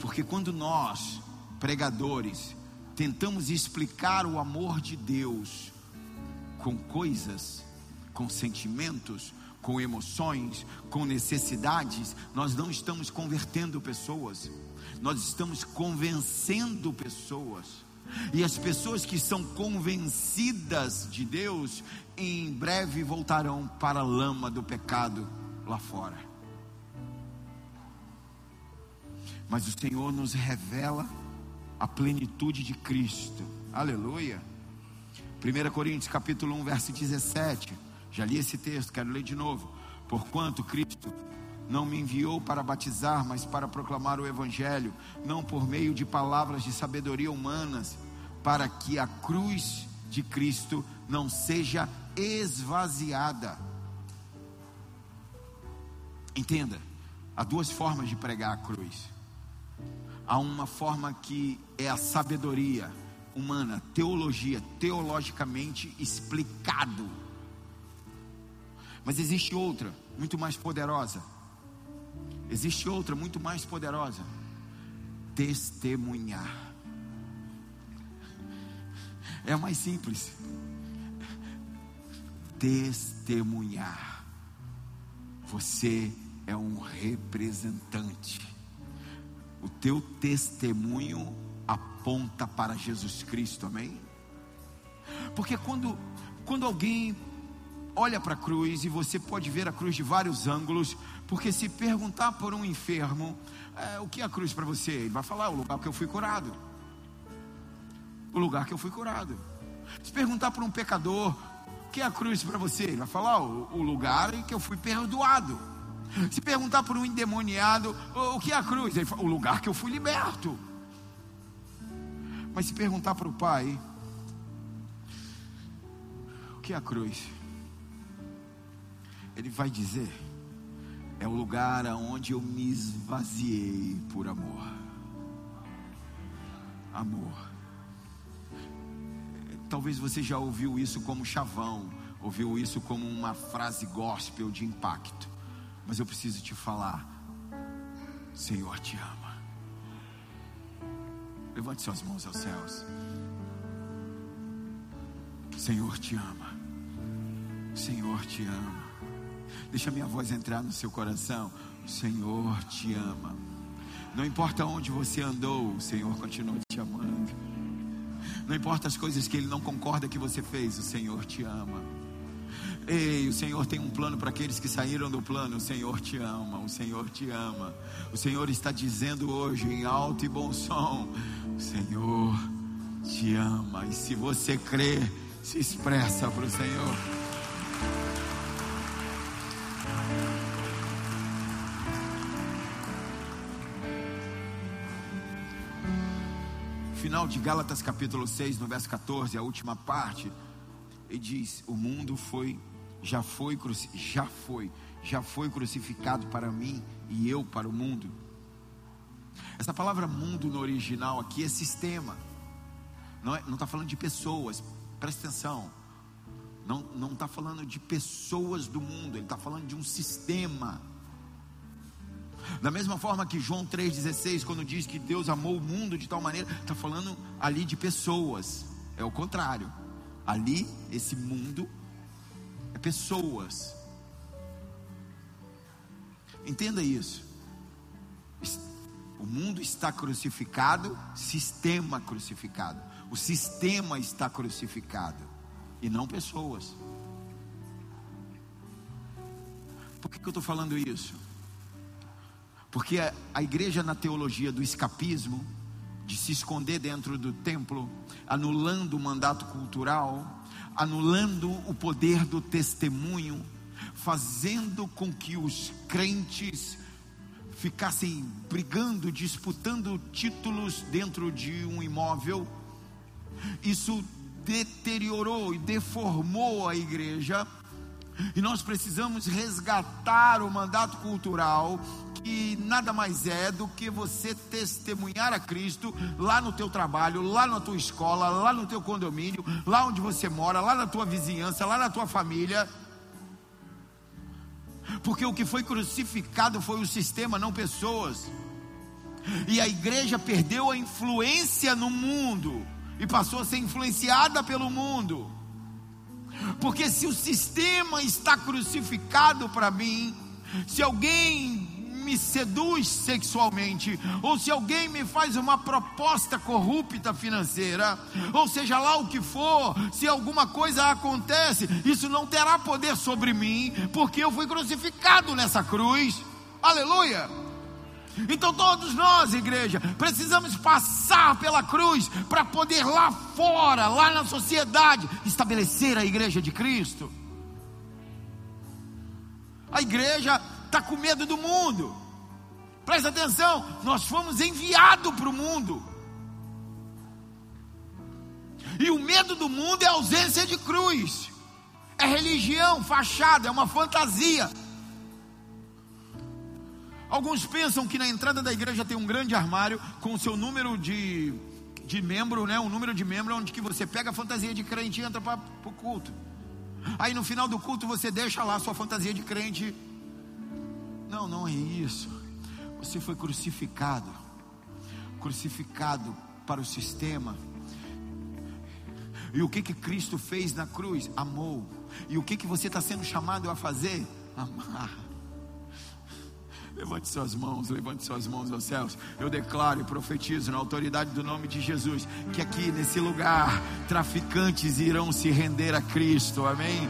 Porque quando nós, pregadores, tentamos explicar o amor de Deus com coisas, com sentimentos, com emoções, com necessidades, nós não estamos convertendo pessoas, nós estamos convencendo pessoas. E as pessoas que são convencidas de Deus, em breve voltarão para a lama do pecado lá fora. Mas o Senhor nos revela a plenitude de Cristo. Aleluia. 1 Coríntios capítulo 1, verso 17. Já li esse texto, quero ler de novo. Porquanto Cristo não me enviou para batizar, mas para proclamar o Evangelho, não por meio de palavras de sabedoria humanas, para que a cruz de Cristo não seja esvaziada. Entenda, há duas formas de pregar a cruz. Há uma forma que é a sabedoria humana, teologia, teologicamente explicado mas existe outra, muito mais poderosa. Existe outra, muito mais poderosa. Testemunhar. É a mais simples. Testemunhar. Você é um representante. O teu testemunho aponta para Jesus Cristo, amém? Porque quando, quando alguém olha para a cruz e você pode ver a cruz de vários ângulos, porque se perguntar por um enfermo, é, o que é a cruz para você? Ele vai falar: o lugar que eu fui curado. O lugar que eu fui curado. Se perguntar por um pecador, o que é a cruz para você? Ele vai falar: o, o lugar em que eu fui perdoado. Se perguntar por um endemoniado, o que é a cruz? Ele fala, o lugar que eu fui liberto. Mas se perguntar para o pai, o que é a cruz? Ele vai dizer: é o lugar aonde eu me esvaziei por amor. Amor. Talvez você já ouviu isso como chavão, ouviu isso como uma frase gospel de impacto. Mas eu preciso te falar: Senhor te ama. Levante suas mãos aos céus. Senhor te ama. Senhor te ama. Deixa minha voz entrar no seu coração. O Senhor te ama. Não importa onde você andou, o Senhor continua te amando. Não importa as coisas que Ele não concorda que você fez, o Senhor te ama. Ei, o Senhor tem um plano para aqueles que saíram do plano. O Senhor te ama, o Senhor te ama. O Senhor está dizendo hoje em alto e bom som: O Senhor te ama. E se você crê, se expressa para o Senhor. final de Gálatas capítulo 6, no verso 14, a última parte, ele diz: "O mundo foi já foi já foi, já foi crucificado para mim e eu para o mundo". Essa palavra mundo no original aqui é sistema. Não está falando de pessoas. Presta atenção. Não está falando de pessoas do mundo, ele está falando de um sistema. Da mesma forma que João 3,16, quando diz que Deus amou o mundo de tal maneira, está falando ali de pessoas. É o contrário. Ali, esse mundo é pessoas. Entenda isso. O mundo está crucificado, sistema crucificado. O sistema está crucificado e não pessoas. Por que, que eu estou falando isso? Porque a, a igreja, na teologia do escapismo, de se esconder dentro do templo, anulando o mandato cultural, anulando o poder do testemunho, fazendo com que os crentes ficassem brigando, disputando títulos dentro de um imóvel. Isso deteriorou e deformou a igreja. E nós precisamos resgatar o mandato cultural, que nada mais é do que você testemunhar a Cristo lá no teu trabalho, lá na tua escola, lá no teu condomínio, lá onde você mora, lá na tua vizinhança, lá na tua família. Porque o que foi crucificado foi o sistema, não pessoas. E a igreja perdeu a influência no mundo e passou a ser influenciada pelo mundo. Porque se o sistema está crucificado para mim, se alguém me seduz sexualmente, ou se alguém me faz uma proposta corrupta financeira, ou seja lá o que for, se alguma coisa acontece, isso não terá poder sobre mim, porque eu fui crucificado nessa cruz. Aleluia! Então todos nós, igreja, precisamos passar pela cruz para poder lá fora, lá na sociedade, estabelecer a igreja de Cristo. A igreja está com medo do mundo. Presta atenção, nós fomos enviados para o mundo. E o medo do mundo é ausência de cruz. É religião, fachada, é uma fantasia. Alguns pensam que na entrada da igreja tem um grande armário com o seu número de, de membro, né? Um número de membro onde que você pega a fantasia de crente e entra para o culto. Aí no final do culto você deixa lá a sua fantasia de crente. Não, não é isso. Você foi crucificado. Crucificado para o sistema. E o que que Cristo fez na cruz? Amou. E o que que você está sendo chamado a fazer? Amar. Levante suas mãos, levante suas mãos aos céus. Eu declaro e profetizo na autoridade do nome de Jesus que aqui nesse lugar traficantes irão se render a Cristo. Amém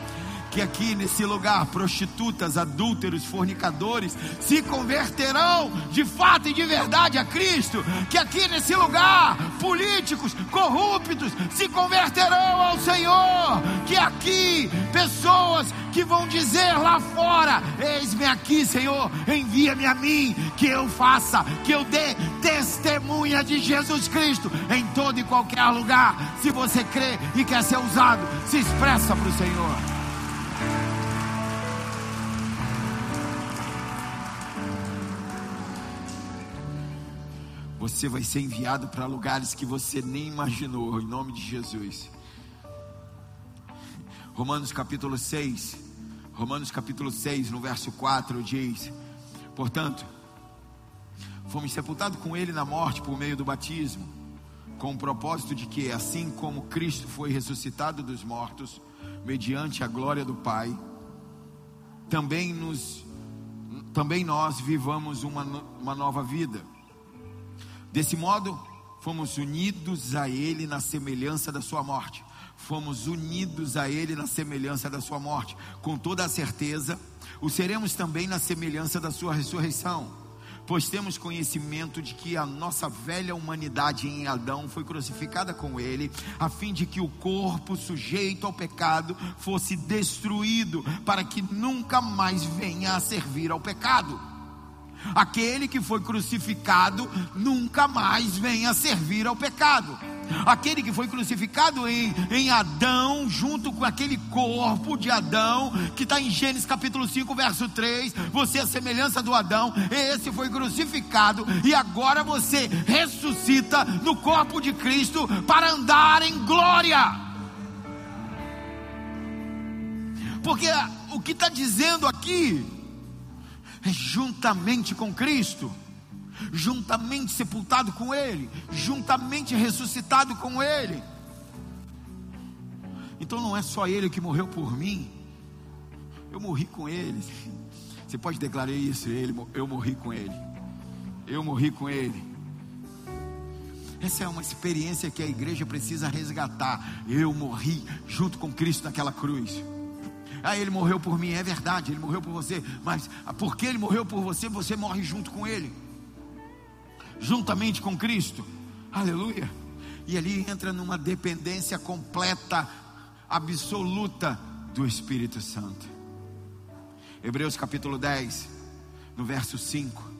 que aqui nesse lugar prostitutas, adúlteros, fornicadores se converterão de fato e de verdade a Cristo, que aqui nesse lugar políticos corruptos se converterão ao Senhor, que aqui pessoas que vão dizer lá fora: Eis-me aqui, Senhor, envia-me a mim, que eu faça, que eu dê testemunha de Jesus Cristo em todo e qualquer lugar. Se você crê e quer ser usado, se expressa para o Senhor. Você vai ser enviado para lugares que você nem imaginou, em nome de Jesus. Romanos capítulo 6, Romanos capítulo 6, no verso 4 diz: Portanto, fomos sepultados com ele na morte por meio do batismo, com o propósito de que, assim como Cristo foi ressuscitado dos mortos, mediante a glória do Pai, também nos também nós vivamos uma, uma nova vida. Desse modo, fomos unidos a Ele na semelhança da Sua morte. Fomos unidos a Ele na semelhança da Sua morte. Com toda a certeza, o seremos também na semelhança da Sua ressurreição. Pois temos conhecimento de que a nossa velha humanidade em Adão foi crucificada com Ele, a fim de que o corpo sujeito ao pecado fosse destruído, para que nunca mais venha a servir ao pecado Aquele que foi crucificado nunca mais venha servir ao pecado. Aquele que foi crucificado em, em Adão, junto com aquele corpo de Adão, que está em Gênesis capítulo 5, verso 3. Você é a semelhança do Adão, esse foi crucificado, e agora você ressuscita no corpo de Cristo para andar em glória. Porque o que está dizendo aqui juntamente com Cristo, juntamente sepultado com Ele, juntamente ressuscitado com Ele. Então não é só Ele que morreu por mim, eu morri com Ele. Você pode declarar isso? Ele, eu morri com Ele. Eu morri com Ele. Essa é uma experiência que a igreja precisa resgatar. Eu morri junto com Cristo naquela cruz. Ah, ele morreu por mim, é verdade, ele morreu por você, mas porque ele morreu por você, você morre junto com ele, juntamente com Cristo, aleluia. E ali entra numa dependência completa, absoluta do Espírito Santo. Hebreus capítulo 10, no verso 5.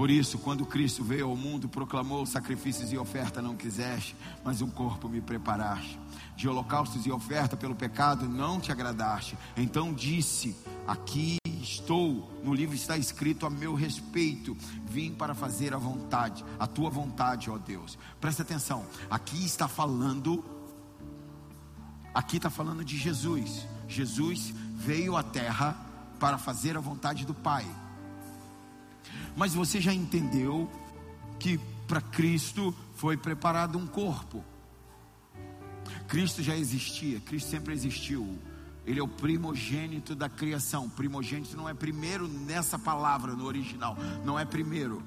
Por isso, quando Cristo veio ao mundo, proclamou sacrifícios e oferta não quiseste, mas um corpo me preparaste. De holocaustos e oferta pelo pecado não te agradaste. Então disse: Aqui estou, no livro está escrito a meu respeito, vim para fazer a vontade, a tua vontade, ó Deus. Presta atenção, aqui está falando, aqui está falando de Jesus. Jesus veio à terra para fazer a vontade do Pai. Mas você já entendeu que para Cristo foi preparado um corpo. Cristo já existia, Cristo sempre existiu. Ele é o primogênito da criação. Primogênito não é primeiro nessa palavra no original, não é primeiro.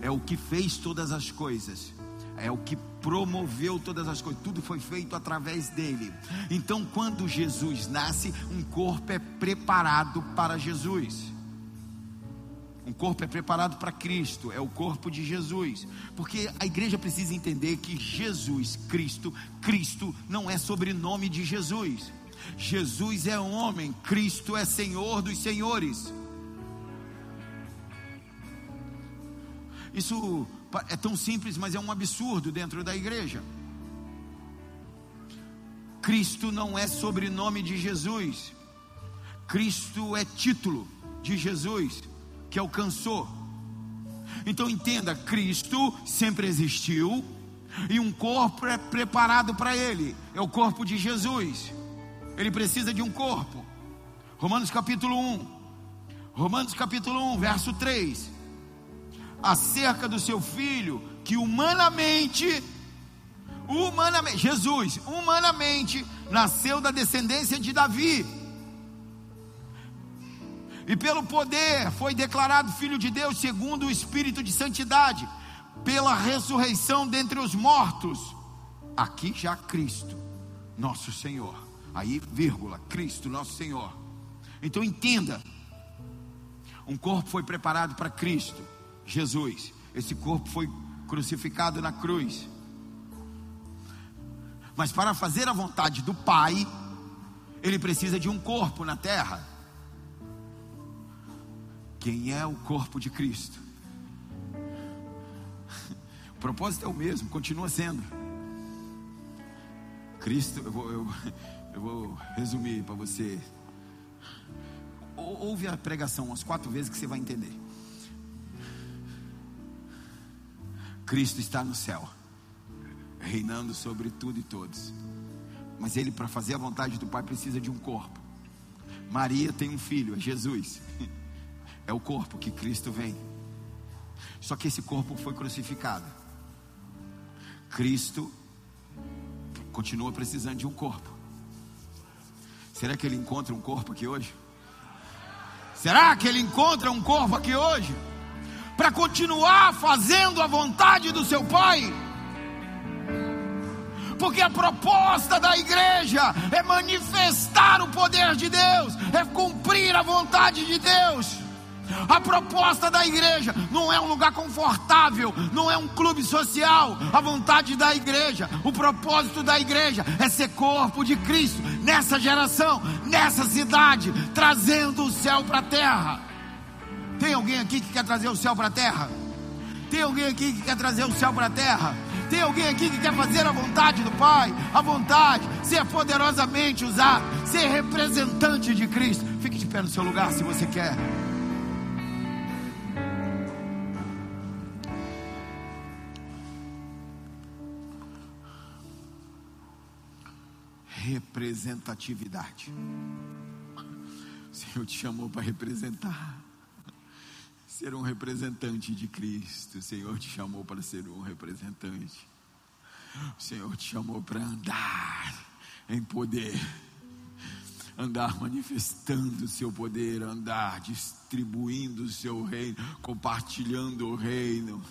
É o que fez todas as coisas. É o que promoveu todas as coisas. Tudo foi feito através dele. Então, quando Jesus nasce, um corpo é preparado para Jesus. Um corpo é preparado para Cristo, é o corpo de Jesus. Porque a igreja precisa entender que Jesus, Cristo, Cristo não é sobrenome de Jesus. Jesus é homem, Cristo é Senhor dos senhores. Isso é tão simples, mas é um absurdo dentro da igreja. Cristo não é sobrenome de Jesus. Cristo é título de Jesus que alcançou. Então entenda: Cristo sempre existiu e um corpo é preparado para ele, é o corpo de Jesus. Ele precisa de um corpo. Romanos capítulo 1. Romanos capítulo 1, verso 3. Acerca do seu filho que humanamente humanamente Jesus, humanamente nasceu da descendência de Davi e pelo poder foi declarado filho de Deus segundo o espírito de santidade, pela ressurreição dentre os mortos. Aqui já Cristo, nosso Senhor. Aí, vírgula, Cristo, nosso Senhor. Então entenda: um corpo foi preparado para Cristo, Jesus. Esse corpo foi crucificado na cruz. Mas para fazer a vontade do Pai, ele precisa de um corpo na terra. Quem é o corpo de Cristo? O propósito é o mesmo, continua sendo. Cristo, eu vou, eu, eu vou resumir para você. Ouve a pregação umas quatro vezes que você vai entender. Cristo está no céu, reinando sobre tudo e todos. Mas ele, para fazer a vontade do Pai, precisa de um corpo. Maria tem um filho, é Jesus. É o corpo que Cristo vem. Só que esse corpo foi crucificado. Cristo continua precisando de um corpo. Será que ele encontra um corpo aqui hoje? Será que ele encontra um corpo aqui hoje? Para continuar fazendo a vontade do seu Pai? Porque a proposta da igreja é manifestar o poder de Deus, é cumprir a vontade de Deus. A proposta da igreja não é um lugar confortável, não é um clube social. A vontade da igreja, o propósito da igreja é ser corpo de Cristo nessa geração, nessa cidade, trazendo o céu para a terra. Tem alguém aqui que quer trazer o céu para a terra? Tem alguém aqui que quer trazer o céu para a terra? Tem alguém aqui que quer fazer a vontade do Pai? A vontade, ser poderosamente usado, ser representante de Cristo. Fique de pé no seu lugar se você quer. Representatividade. O Senhor te chamou para representar. Ser um representante de Cristo. O Senhor te chamou para ser um representante. O Senhor te chamou para andar em poder. Andar manifestando o seu poder, andar distribuindo o seu reino, compartilhando o reino.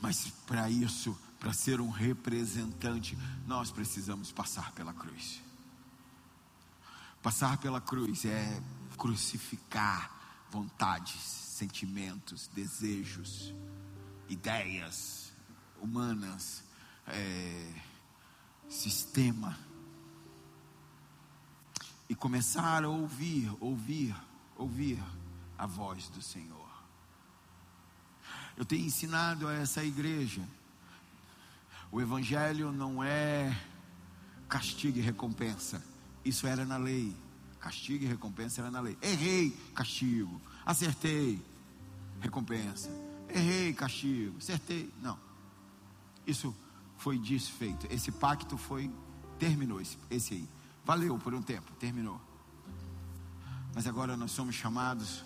Mas para isso, para ser um representante, nós precisamos passar pela cruz. Passar pela cruz é crucificar vontades, sentimentos, desejos, ideias humanas, é, sistema. E começar a ouvir, ouvir, ouvir a voz do Senhor. Eu tenho ensinado a essa igreja. O Evangelho não é castigo e recompensa. Isso era na lei. Castigo e recompensa era na lei. Errei, castigo. Acertei, recompensa. Errei, castigo. Acertei. Não. Isso foi desfeito. Esse pacto foi. Terminou esse, esse aí. Valeu por um tempo, terminou. Mas agora nós somos chamados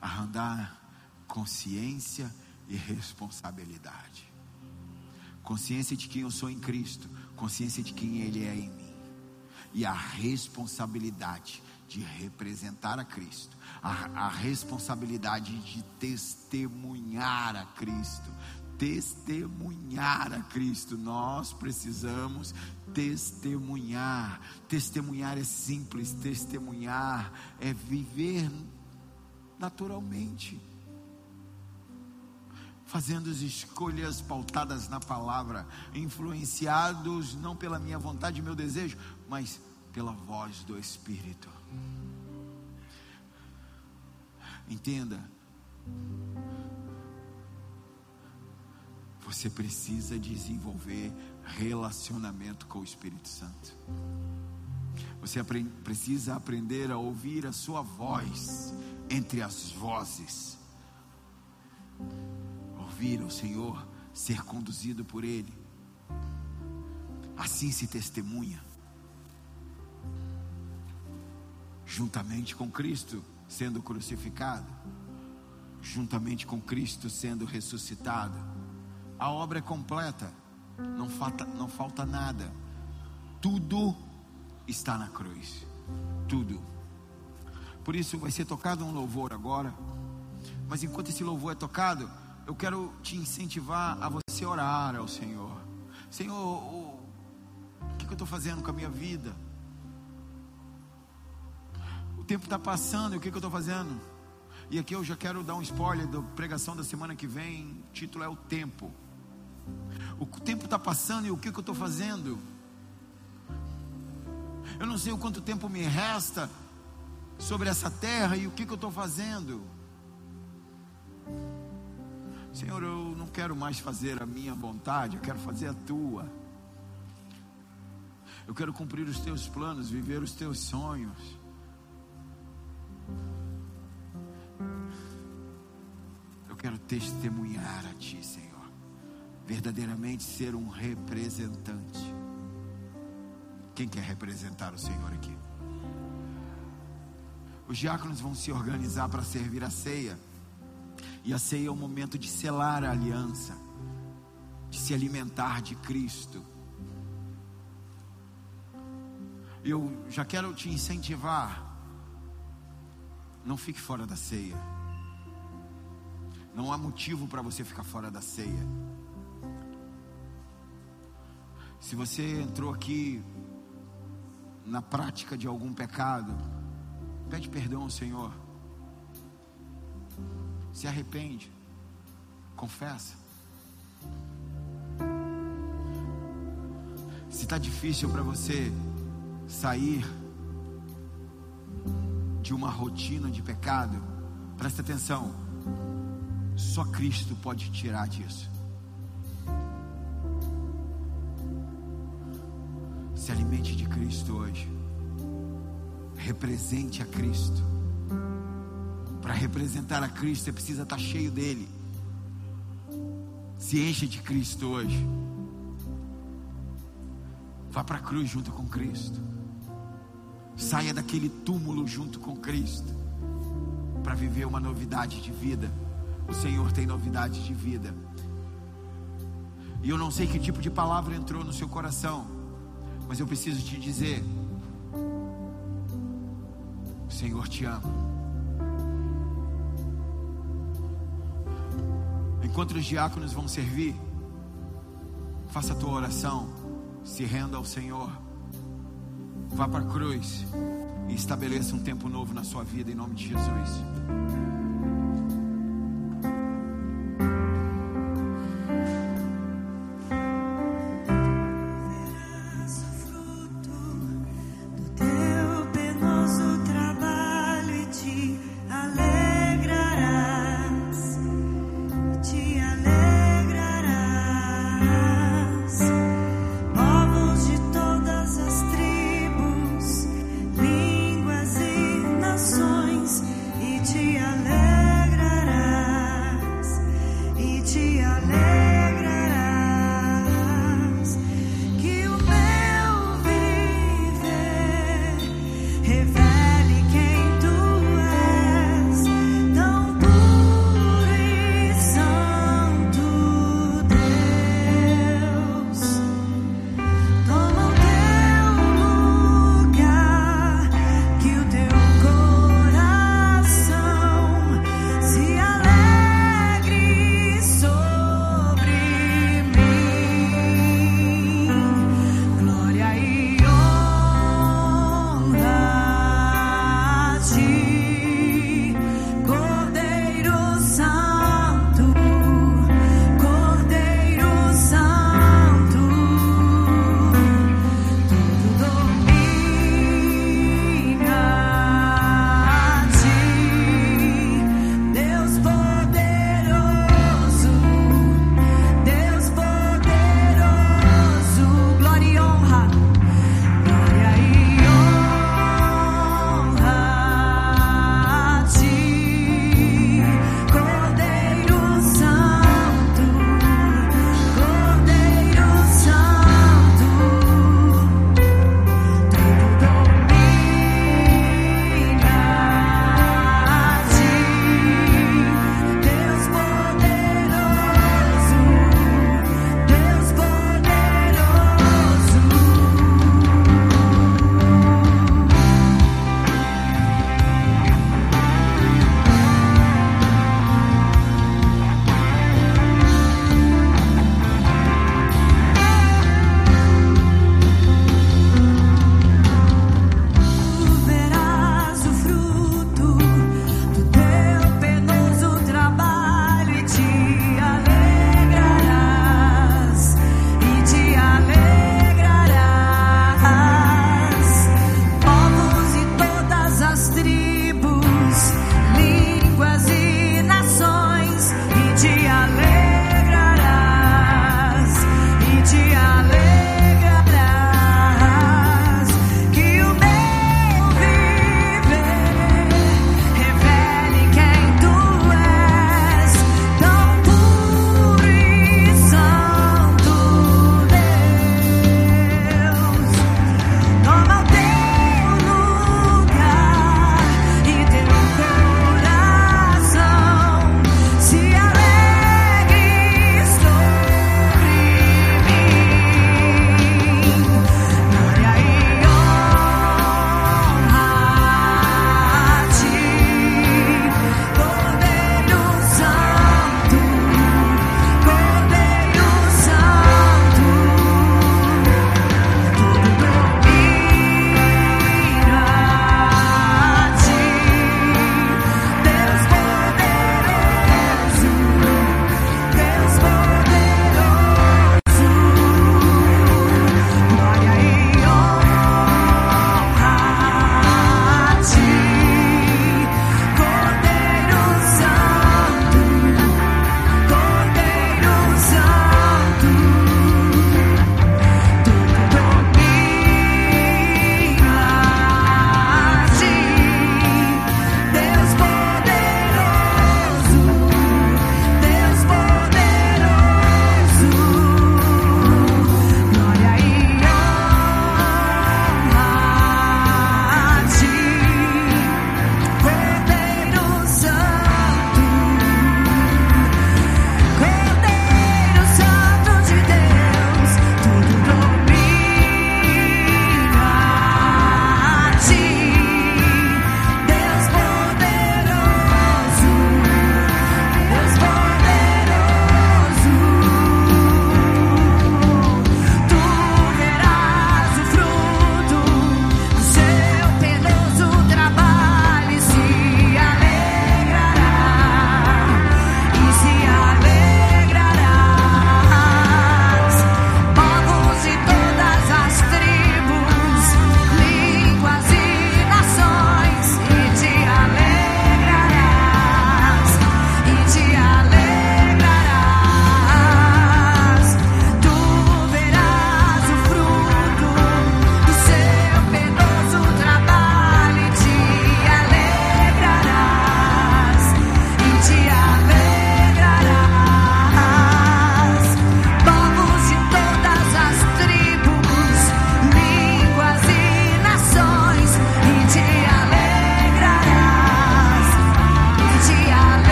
a andar consciência e responsabilidade. Consciência de quem eu sou em Cristo, consciência de quem Ele é em mim, e a responsabilidade de representar a Cristo, a, a responsabilidade de testemunhar a Cristo, testemunhar a Cristo. Nós precisamos testemunhar. Testemunhar é simples, testemunhar é viver naturalmente fazendo as escolhas pautadas na palavra, influenciados não pela minha vontade e meu desejo, mas pela voz do Espírito. Entenda, você precisa desenvolver relacionamento com o Espírito Santo. Você precisa aprender a ouvir a sua voz entre as vozes ouvir o Senhor, ser conduzido por Ele. Assim se testemunha. Juntamente com Cristo sendo crucificado, juntamente com Cristo sendo ressuscitado. A obra é completa, não falta, não falta nada. Tudo está na cruz. Tudo. Por isso vai ser tocado um louvor agora. Mas enquanto esse louvor é tocado, eu quero te incentivar a você orar ao Senhor. Senhor, o, que, que eu estou fazendo com a minha vida? O tempo está passando e o que, que eu estou fazendo? E aqui eu já quero dar um spoiler da pregação da semana que vem. O título é O Tempo. O tempo está passando e o que, que eu estou fazendo? Eu não sei o quanto tempo me resta sobre essa terra e o que, que eu estou fazendo. Senhor, eu não quero mais fazer a minha vontade, eu quero fazer a tua. Eu quero cumprir os teus planos, viver os teus sonhos. Eu quero testemunhar a Ti, Senhor. Verdadeiramente ser um representante. Quem quer representar o Senhor aqui? Os diáconos vão se organizar para servir a ceia. E a ceia é o momento de selar a aliança, de se alimentar de Cristo. Eu já quero te incentivar. Não fique fora da ceia. Não há motivo para você ficar fora da ceia. Se você entrou aqui na prática de algum pecado, pede perdão ao Senhor se arrepende, confessa. Se está difícil para você sair de uma rotina de pecado, presta atenção. Só Cristo pode tirar disso. Se alimente de Cristo hoje. Represente a Cristo. Para representar a Cristo, você precisa estar tá cheio dele. Se encha de Cristo hoje. Vá para a cruz junto com Cristo. Saia daquele túmulo junto com Cristo para viver uma novidade de vida. O Senhor tem novidade de vida. E eu não sei que tipo de palavra entrou no seu coração, mas eu preciso te dizer: o Senhor te ama. Enquanto os diáconos vão servir, faça a tua oração, se renda ao Senhor, vá para a cruz e estabeleça um tempo novo na sua vida em nome de Jesus.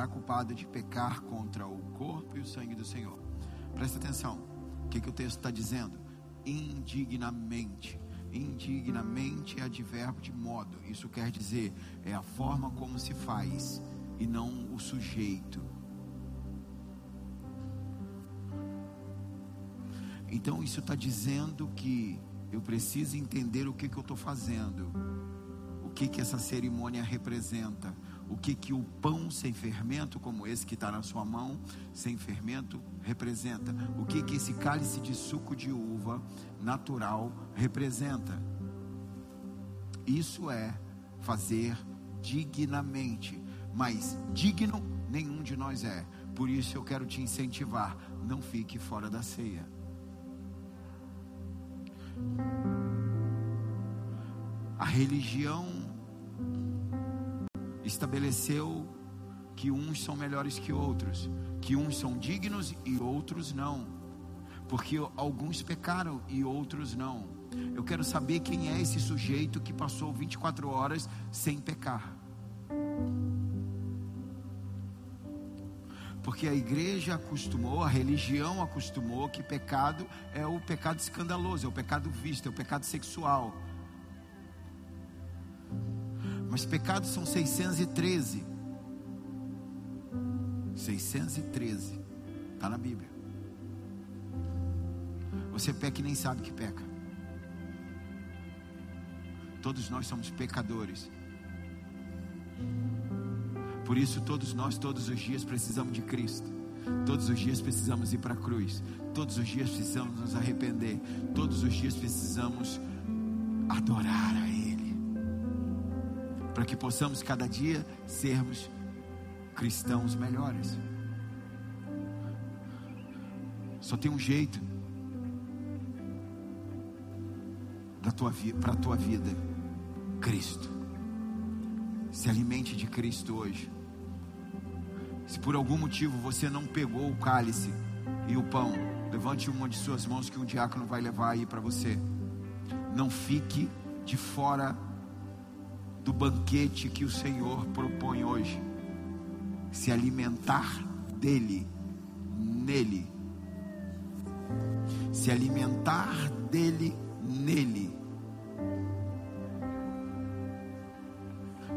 Será culpado de pecar contra o corpo e o sangue do Senhor. Presta atenção. O que, que o texto está dizendo? Indignamente. Indignamente é advérbio de modo. Isso quer dizer é a forma como se faz e não o sujeito. Então isso está dizendo que eu preciso entender o que, que eu estou fazendo, o que, que essa cerimônia representa, o que, que o pão sem fermento, como esse que está na sua mão, sem fermento, representa, o que, que esse cálice de suco de uva natural representa. Isso é fazer dignamente, mas digno nenhum de nós é. Por isso eu quero te incentivar, não fique fora da ceia. A religião estabeleceu que uns são melhores que outros, que uns são dignos e outros não, porque alguns pecaram e outros não. Eu quero saber quem é esse sujeito que passou 24 horas sem pecar. Porque a igreja acostumou, a religião acostumou que pecado é o pecado escandaloso, é o pecado visto, é o pecado sexual. Mas pecados são 613. 613. Está na Bíblia. Você peca e nem sabe que peca. Todos nós somos pecadores. Por isso, todos nós, todos os dias, precisamos de Cristo. Todos os dias precisamos ir para a cruz. Todos os dias precisamos nos arrepender. Todos os dias precisamos adorar a. Para que possamos cada dia sermos cristãos melhores. Só tem um jeito para a tua vida: Cristo. Se alimente de Cristo hoje. Se por algum motivo você não pegou o cálice e o pão, levante uma de suas mãos que um diácono vai levar aí para você. Não fique de fora do banquete que o Senhor propõe hoje. Se alimentar dele, nele. Se alimentar dele, nele.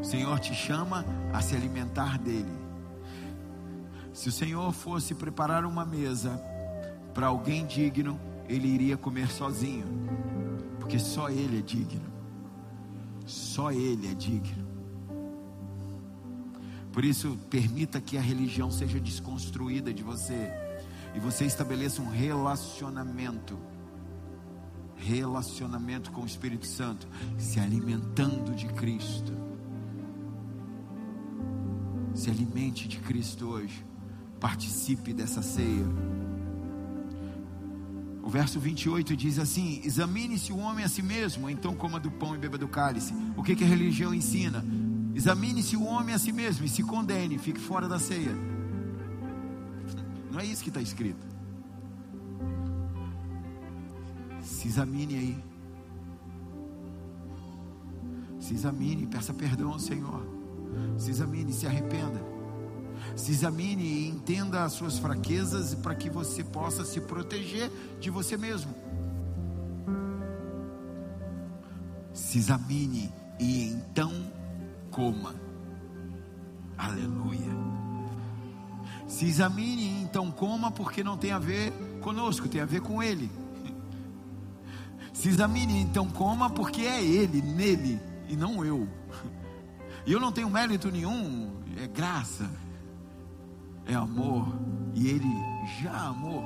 O Senhor te chama a se alimentar dele. Se o Senhor fosse preparar uma mesa para alguém digno, ele iria comer sozinho, porque só ele é digno. Só ele é digno. Por isso, permita que a religião seja desconstruída de você e você estabeleça um relacionamento relacionamento com o Espírito Santo, se alimentando de Cristo. Se alimente de Cristo hoje participe dessa ceia. O verso 28 diz assim: Examine-se o homem a si mesmo, então coma do pão e beba do cálice. O que, que a religião ensina? Examine-se o homem a si mesmo e se condene, fique fora da ceia. Não é isso que está escrito. Se examine aí. Se examine, peça perdão ao Senhor. Se examine, se arrependa se examine e entenda as suas fraquezas para que você possa se proteger de você mesmo. Se examine e então coma. Aleluia. Se examine e então coma, porque não tem a ver conosco, tem a ver com Ele. Se examine e então coma, porque é Ele, nele, e não eu. E eu não tenho mérito nenhum, é graça é amor e Ele já amou.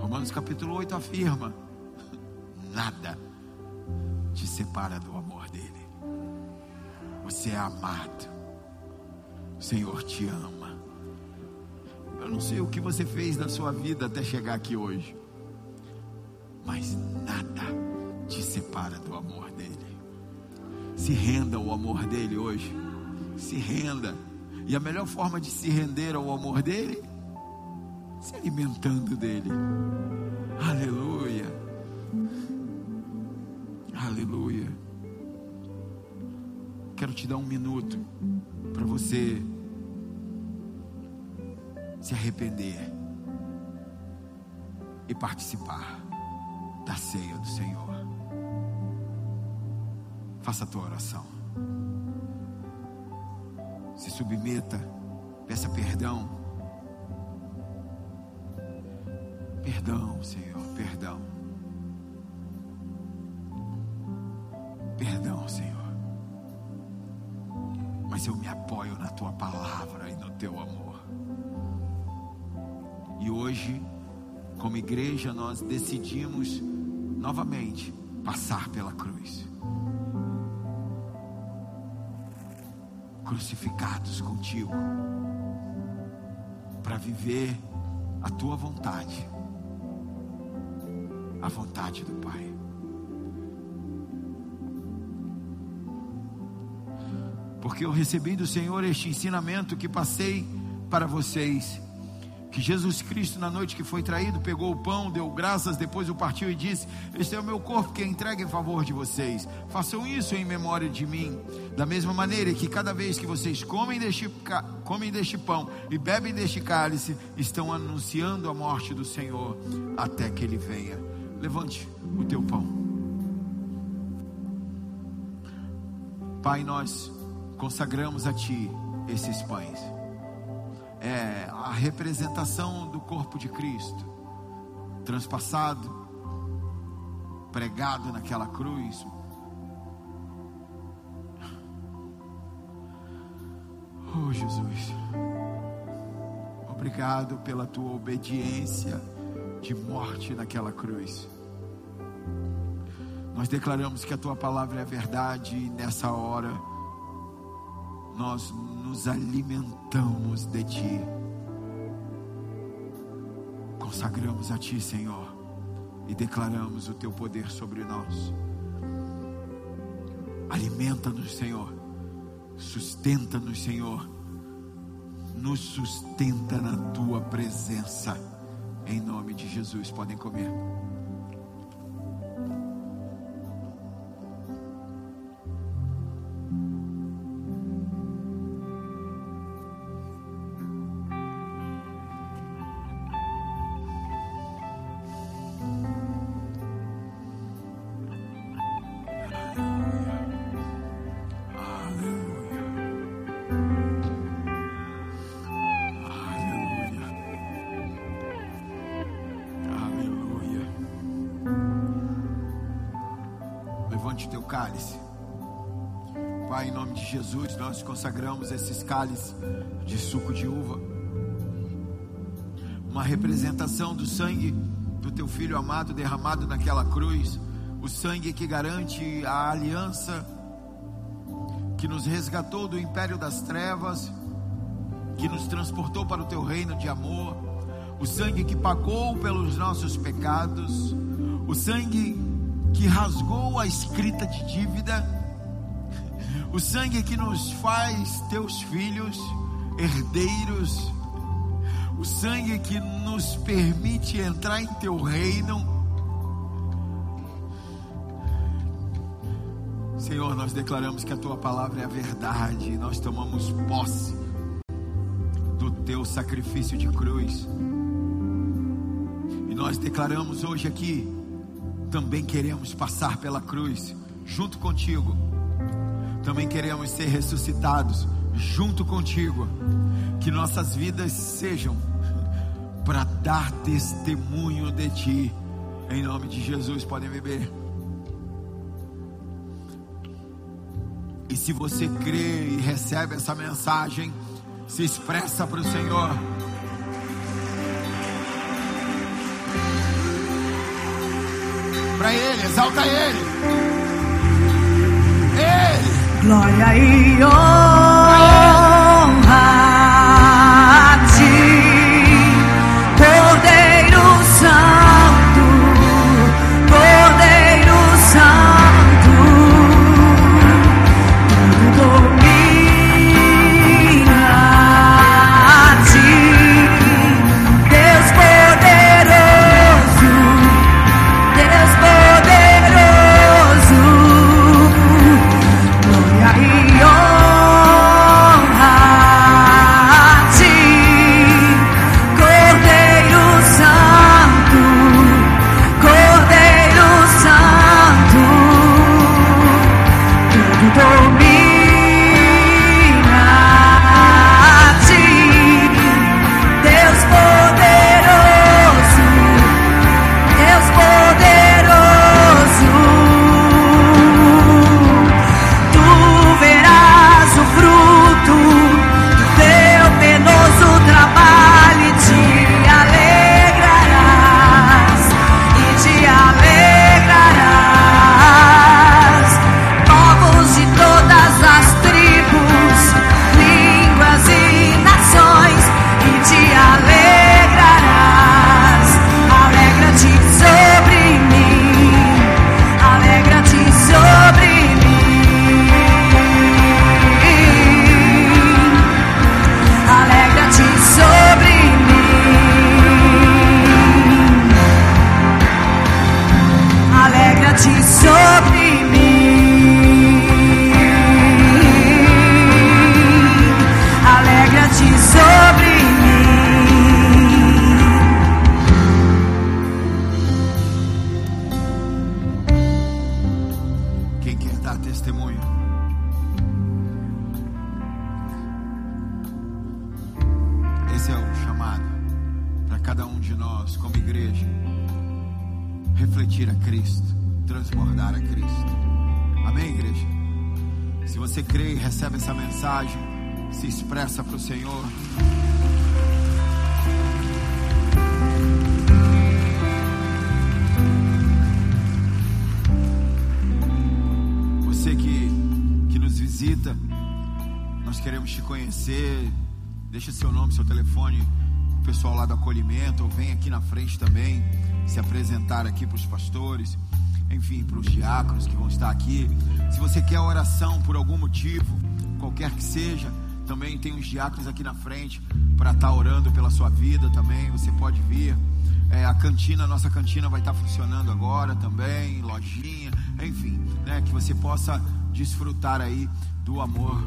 Romanos capítulo 8 afirma: nada te separa do amor dEle. Você é amado, o Senhor te ama. Eu não sei o que você fez na sua vida até chegar aqui hoje, mas nada te separa do amor dEle. Se renda ao amor dEle hoje, se renda. E a melhor forma de se render ao amor dele, se alimentando dele. Aleluia. Aleluia. Quero te dar um minuto para você se arrepender e participar da ceia do Senhor. Faça a tua oração se submeta, peça perdão. Perdão, Senhor, perdão. Perdão, Senhor. Mas eu me apoio na tua palavra e no teu amor. E hoje, como igreja, nós decidimos novamente passar pela cruz. Crucificados contigo, para viver a tua vontade, a vontade do Pai. Porque eu recebi do Senhor este ensinamento que passei para vocês que Jesus Cristo, na noite que foi traído, pegou o pão, deu graças, depois o partiu e disse: Este é o meu corpo que é entregue em favor de vocês. Façam isso em memória de mim. Da mesma maneira que cada vez que vocês comem deste, comem deste pão e bebem deste cálice, estão anunciando a morte do Senhor até que ele venha. Levante o teu pão. Pai, nós consagramos a Ti esses pães é a representação do corpo de Cristo, transpassado, pregado naquela cruz. Oh Jesus, obrigado pela tua obediência de morte naquela cruz. Nós declaramos que a tua palavra é verdade e nessa hora nós nos alimentamos de ti. Consagramos a ti, Senhor, e declaramos o teu poder sobre nós. Alimenta-nos, Senhor. Sustenta-nos, Senhor. Nos sustenta na tua presença. Em nome de Jesus, podem comer. Consagramos esses cálices de suco de uva. Uma representação do sangue do teu filho amado derramado naquela cruz. O sangue que garante a aliança que nos resgatou do império das trevas, que nos transportou para o teu reino de amor, o sangue que pagou pelos nossos pecados, o sangue que rasgou a escrita de dívida, o sangue que nos faz teus filhos, herdeiros, o sangue que nos permite entrar em teu reino. Senhor, nós declaramos que a tua palavra é a verdade, e nós tomamos posse do teu sacrifício de cruz. E nós declaramos hoje aqui, também queremos passar pela cruz junto contigo. Também queremos ser ressuscitados junto contigo. Que nossas vidas sejam para dar testemunho de ti. Em nome de Jesus, podem beber. E se você crê e recebe essa mensagem, se expressa para o Senhor. Para Ele, exalta Ele. Ele. Glória e honra cada um de nós, como igreja, refletir a Cristo, transbordar a Cristo. Amém, igreja? Se você crê e recebe essa mensagem, se expressa para o Senhor. Você que, que nos visita, nós queremos te conhecer. Deixa seu nome, seu telefone, pessoal lá do acolhimento, ou vem aqui na frente também se apresentar aqui para os pastores, enfim, para os diáconos que vão estar aqui. Se você quer oração por algum motivo, qualquer que seja, também tem uns diáconos aqui na frente para estar orando pela sua vida também. Você pode vir. É, a cantina, nossa cantina vai estar funcionando agora também, lojinha, enfim, né, que você possa desfrutar aí do amor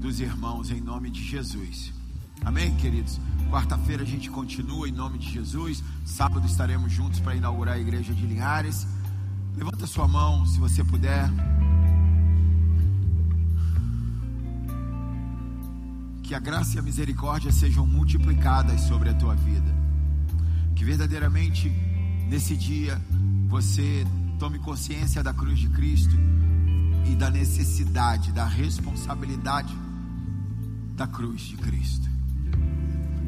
dos irmãos em nome de Jesus. Amém, queridos? Quarta-feira a gente continua em nome de Jesus. Sábado estaremos juntos para inaugurar a igreja de Linhares. Levanta sua mão, se você puder. Que a graça e a misericórdia sejam multiplicadas sobre a tua vida. Que verdadeiramente nesse dia você tome consciência da cruz de Cristo e da necessidade, da responsabilidade da cruz de Cristo.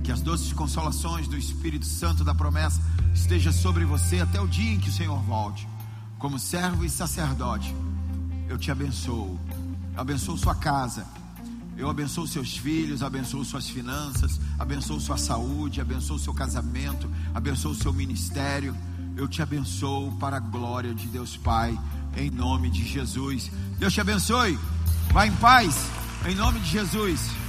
Que as doces consolações do Espírito Santo da promessa esteja sobre você até o dia em que o Senhor volte. Como servo e sacerdote, eu te abençoo. Eu abençoo sua casa. Eu abençoo seus filhos, abençoo suas finanças, abençoo sua saúde, abençoo seu casamento, abençoo seu ministério. Eu te abençoo para a glória de Deus Pai, em nome de Jesus. Deus te abençoe. Vá em paz, em nome de Jesus.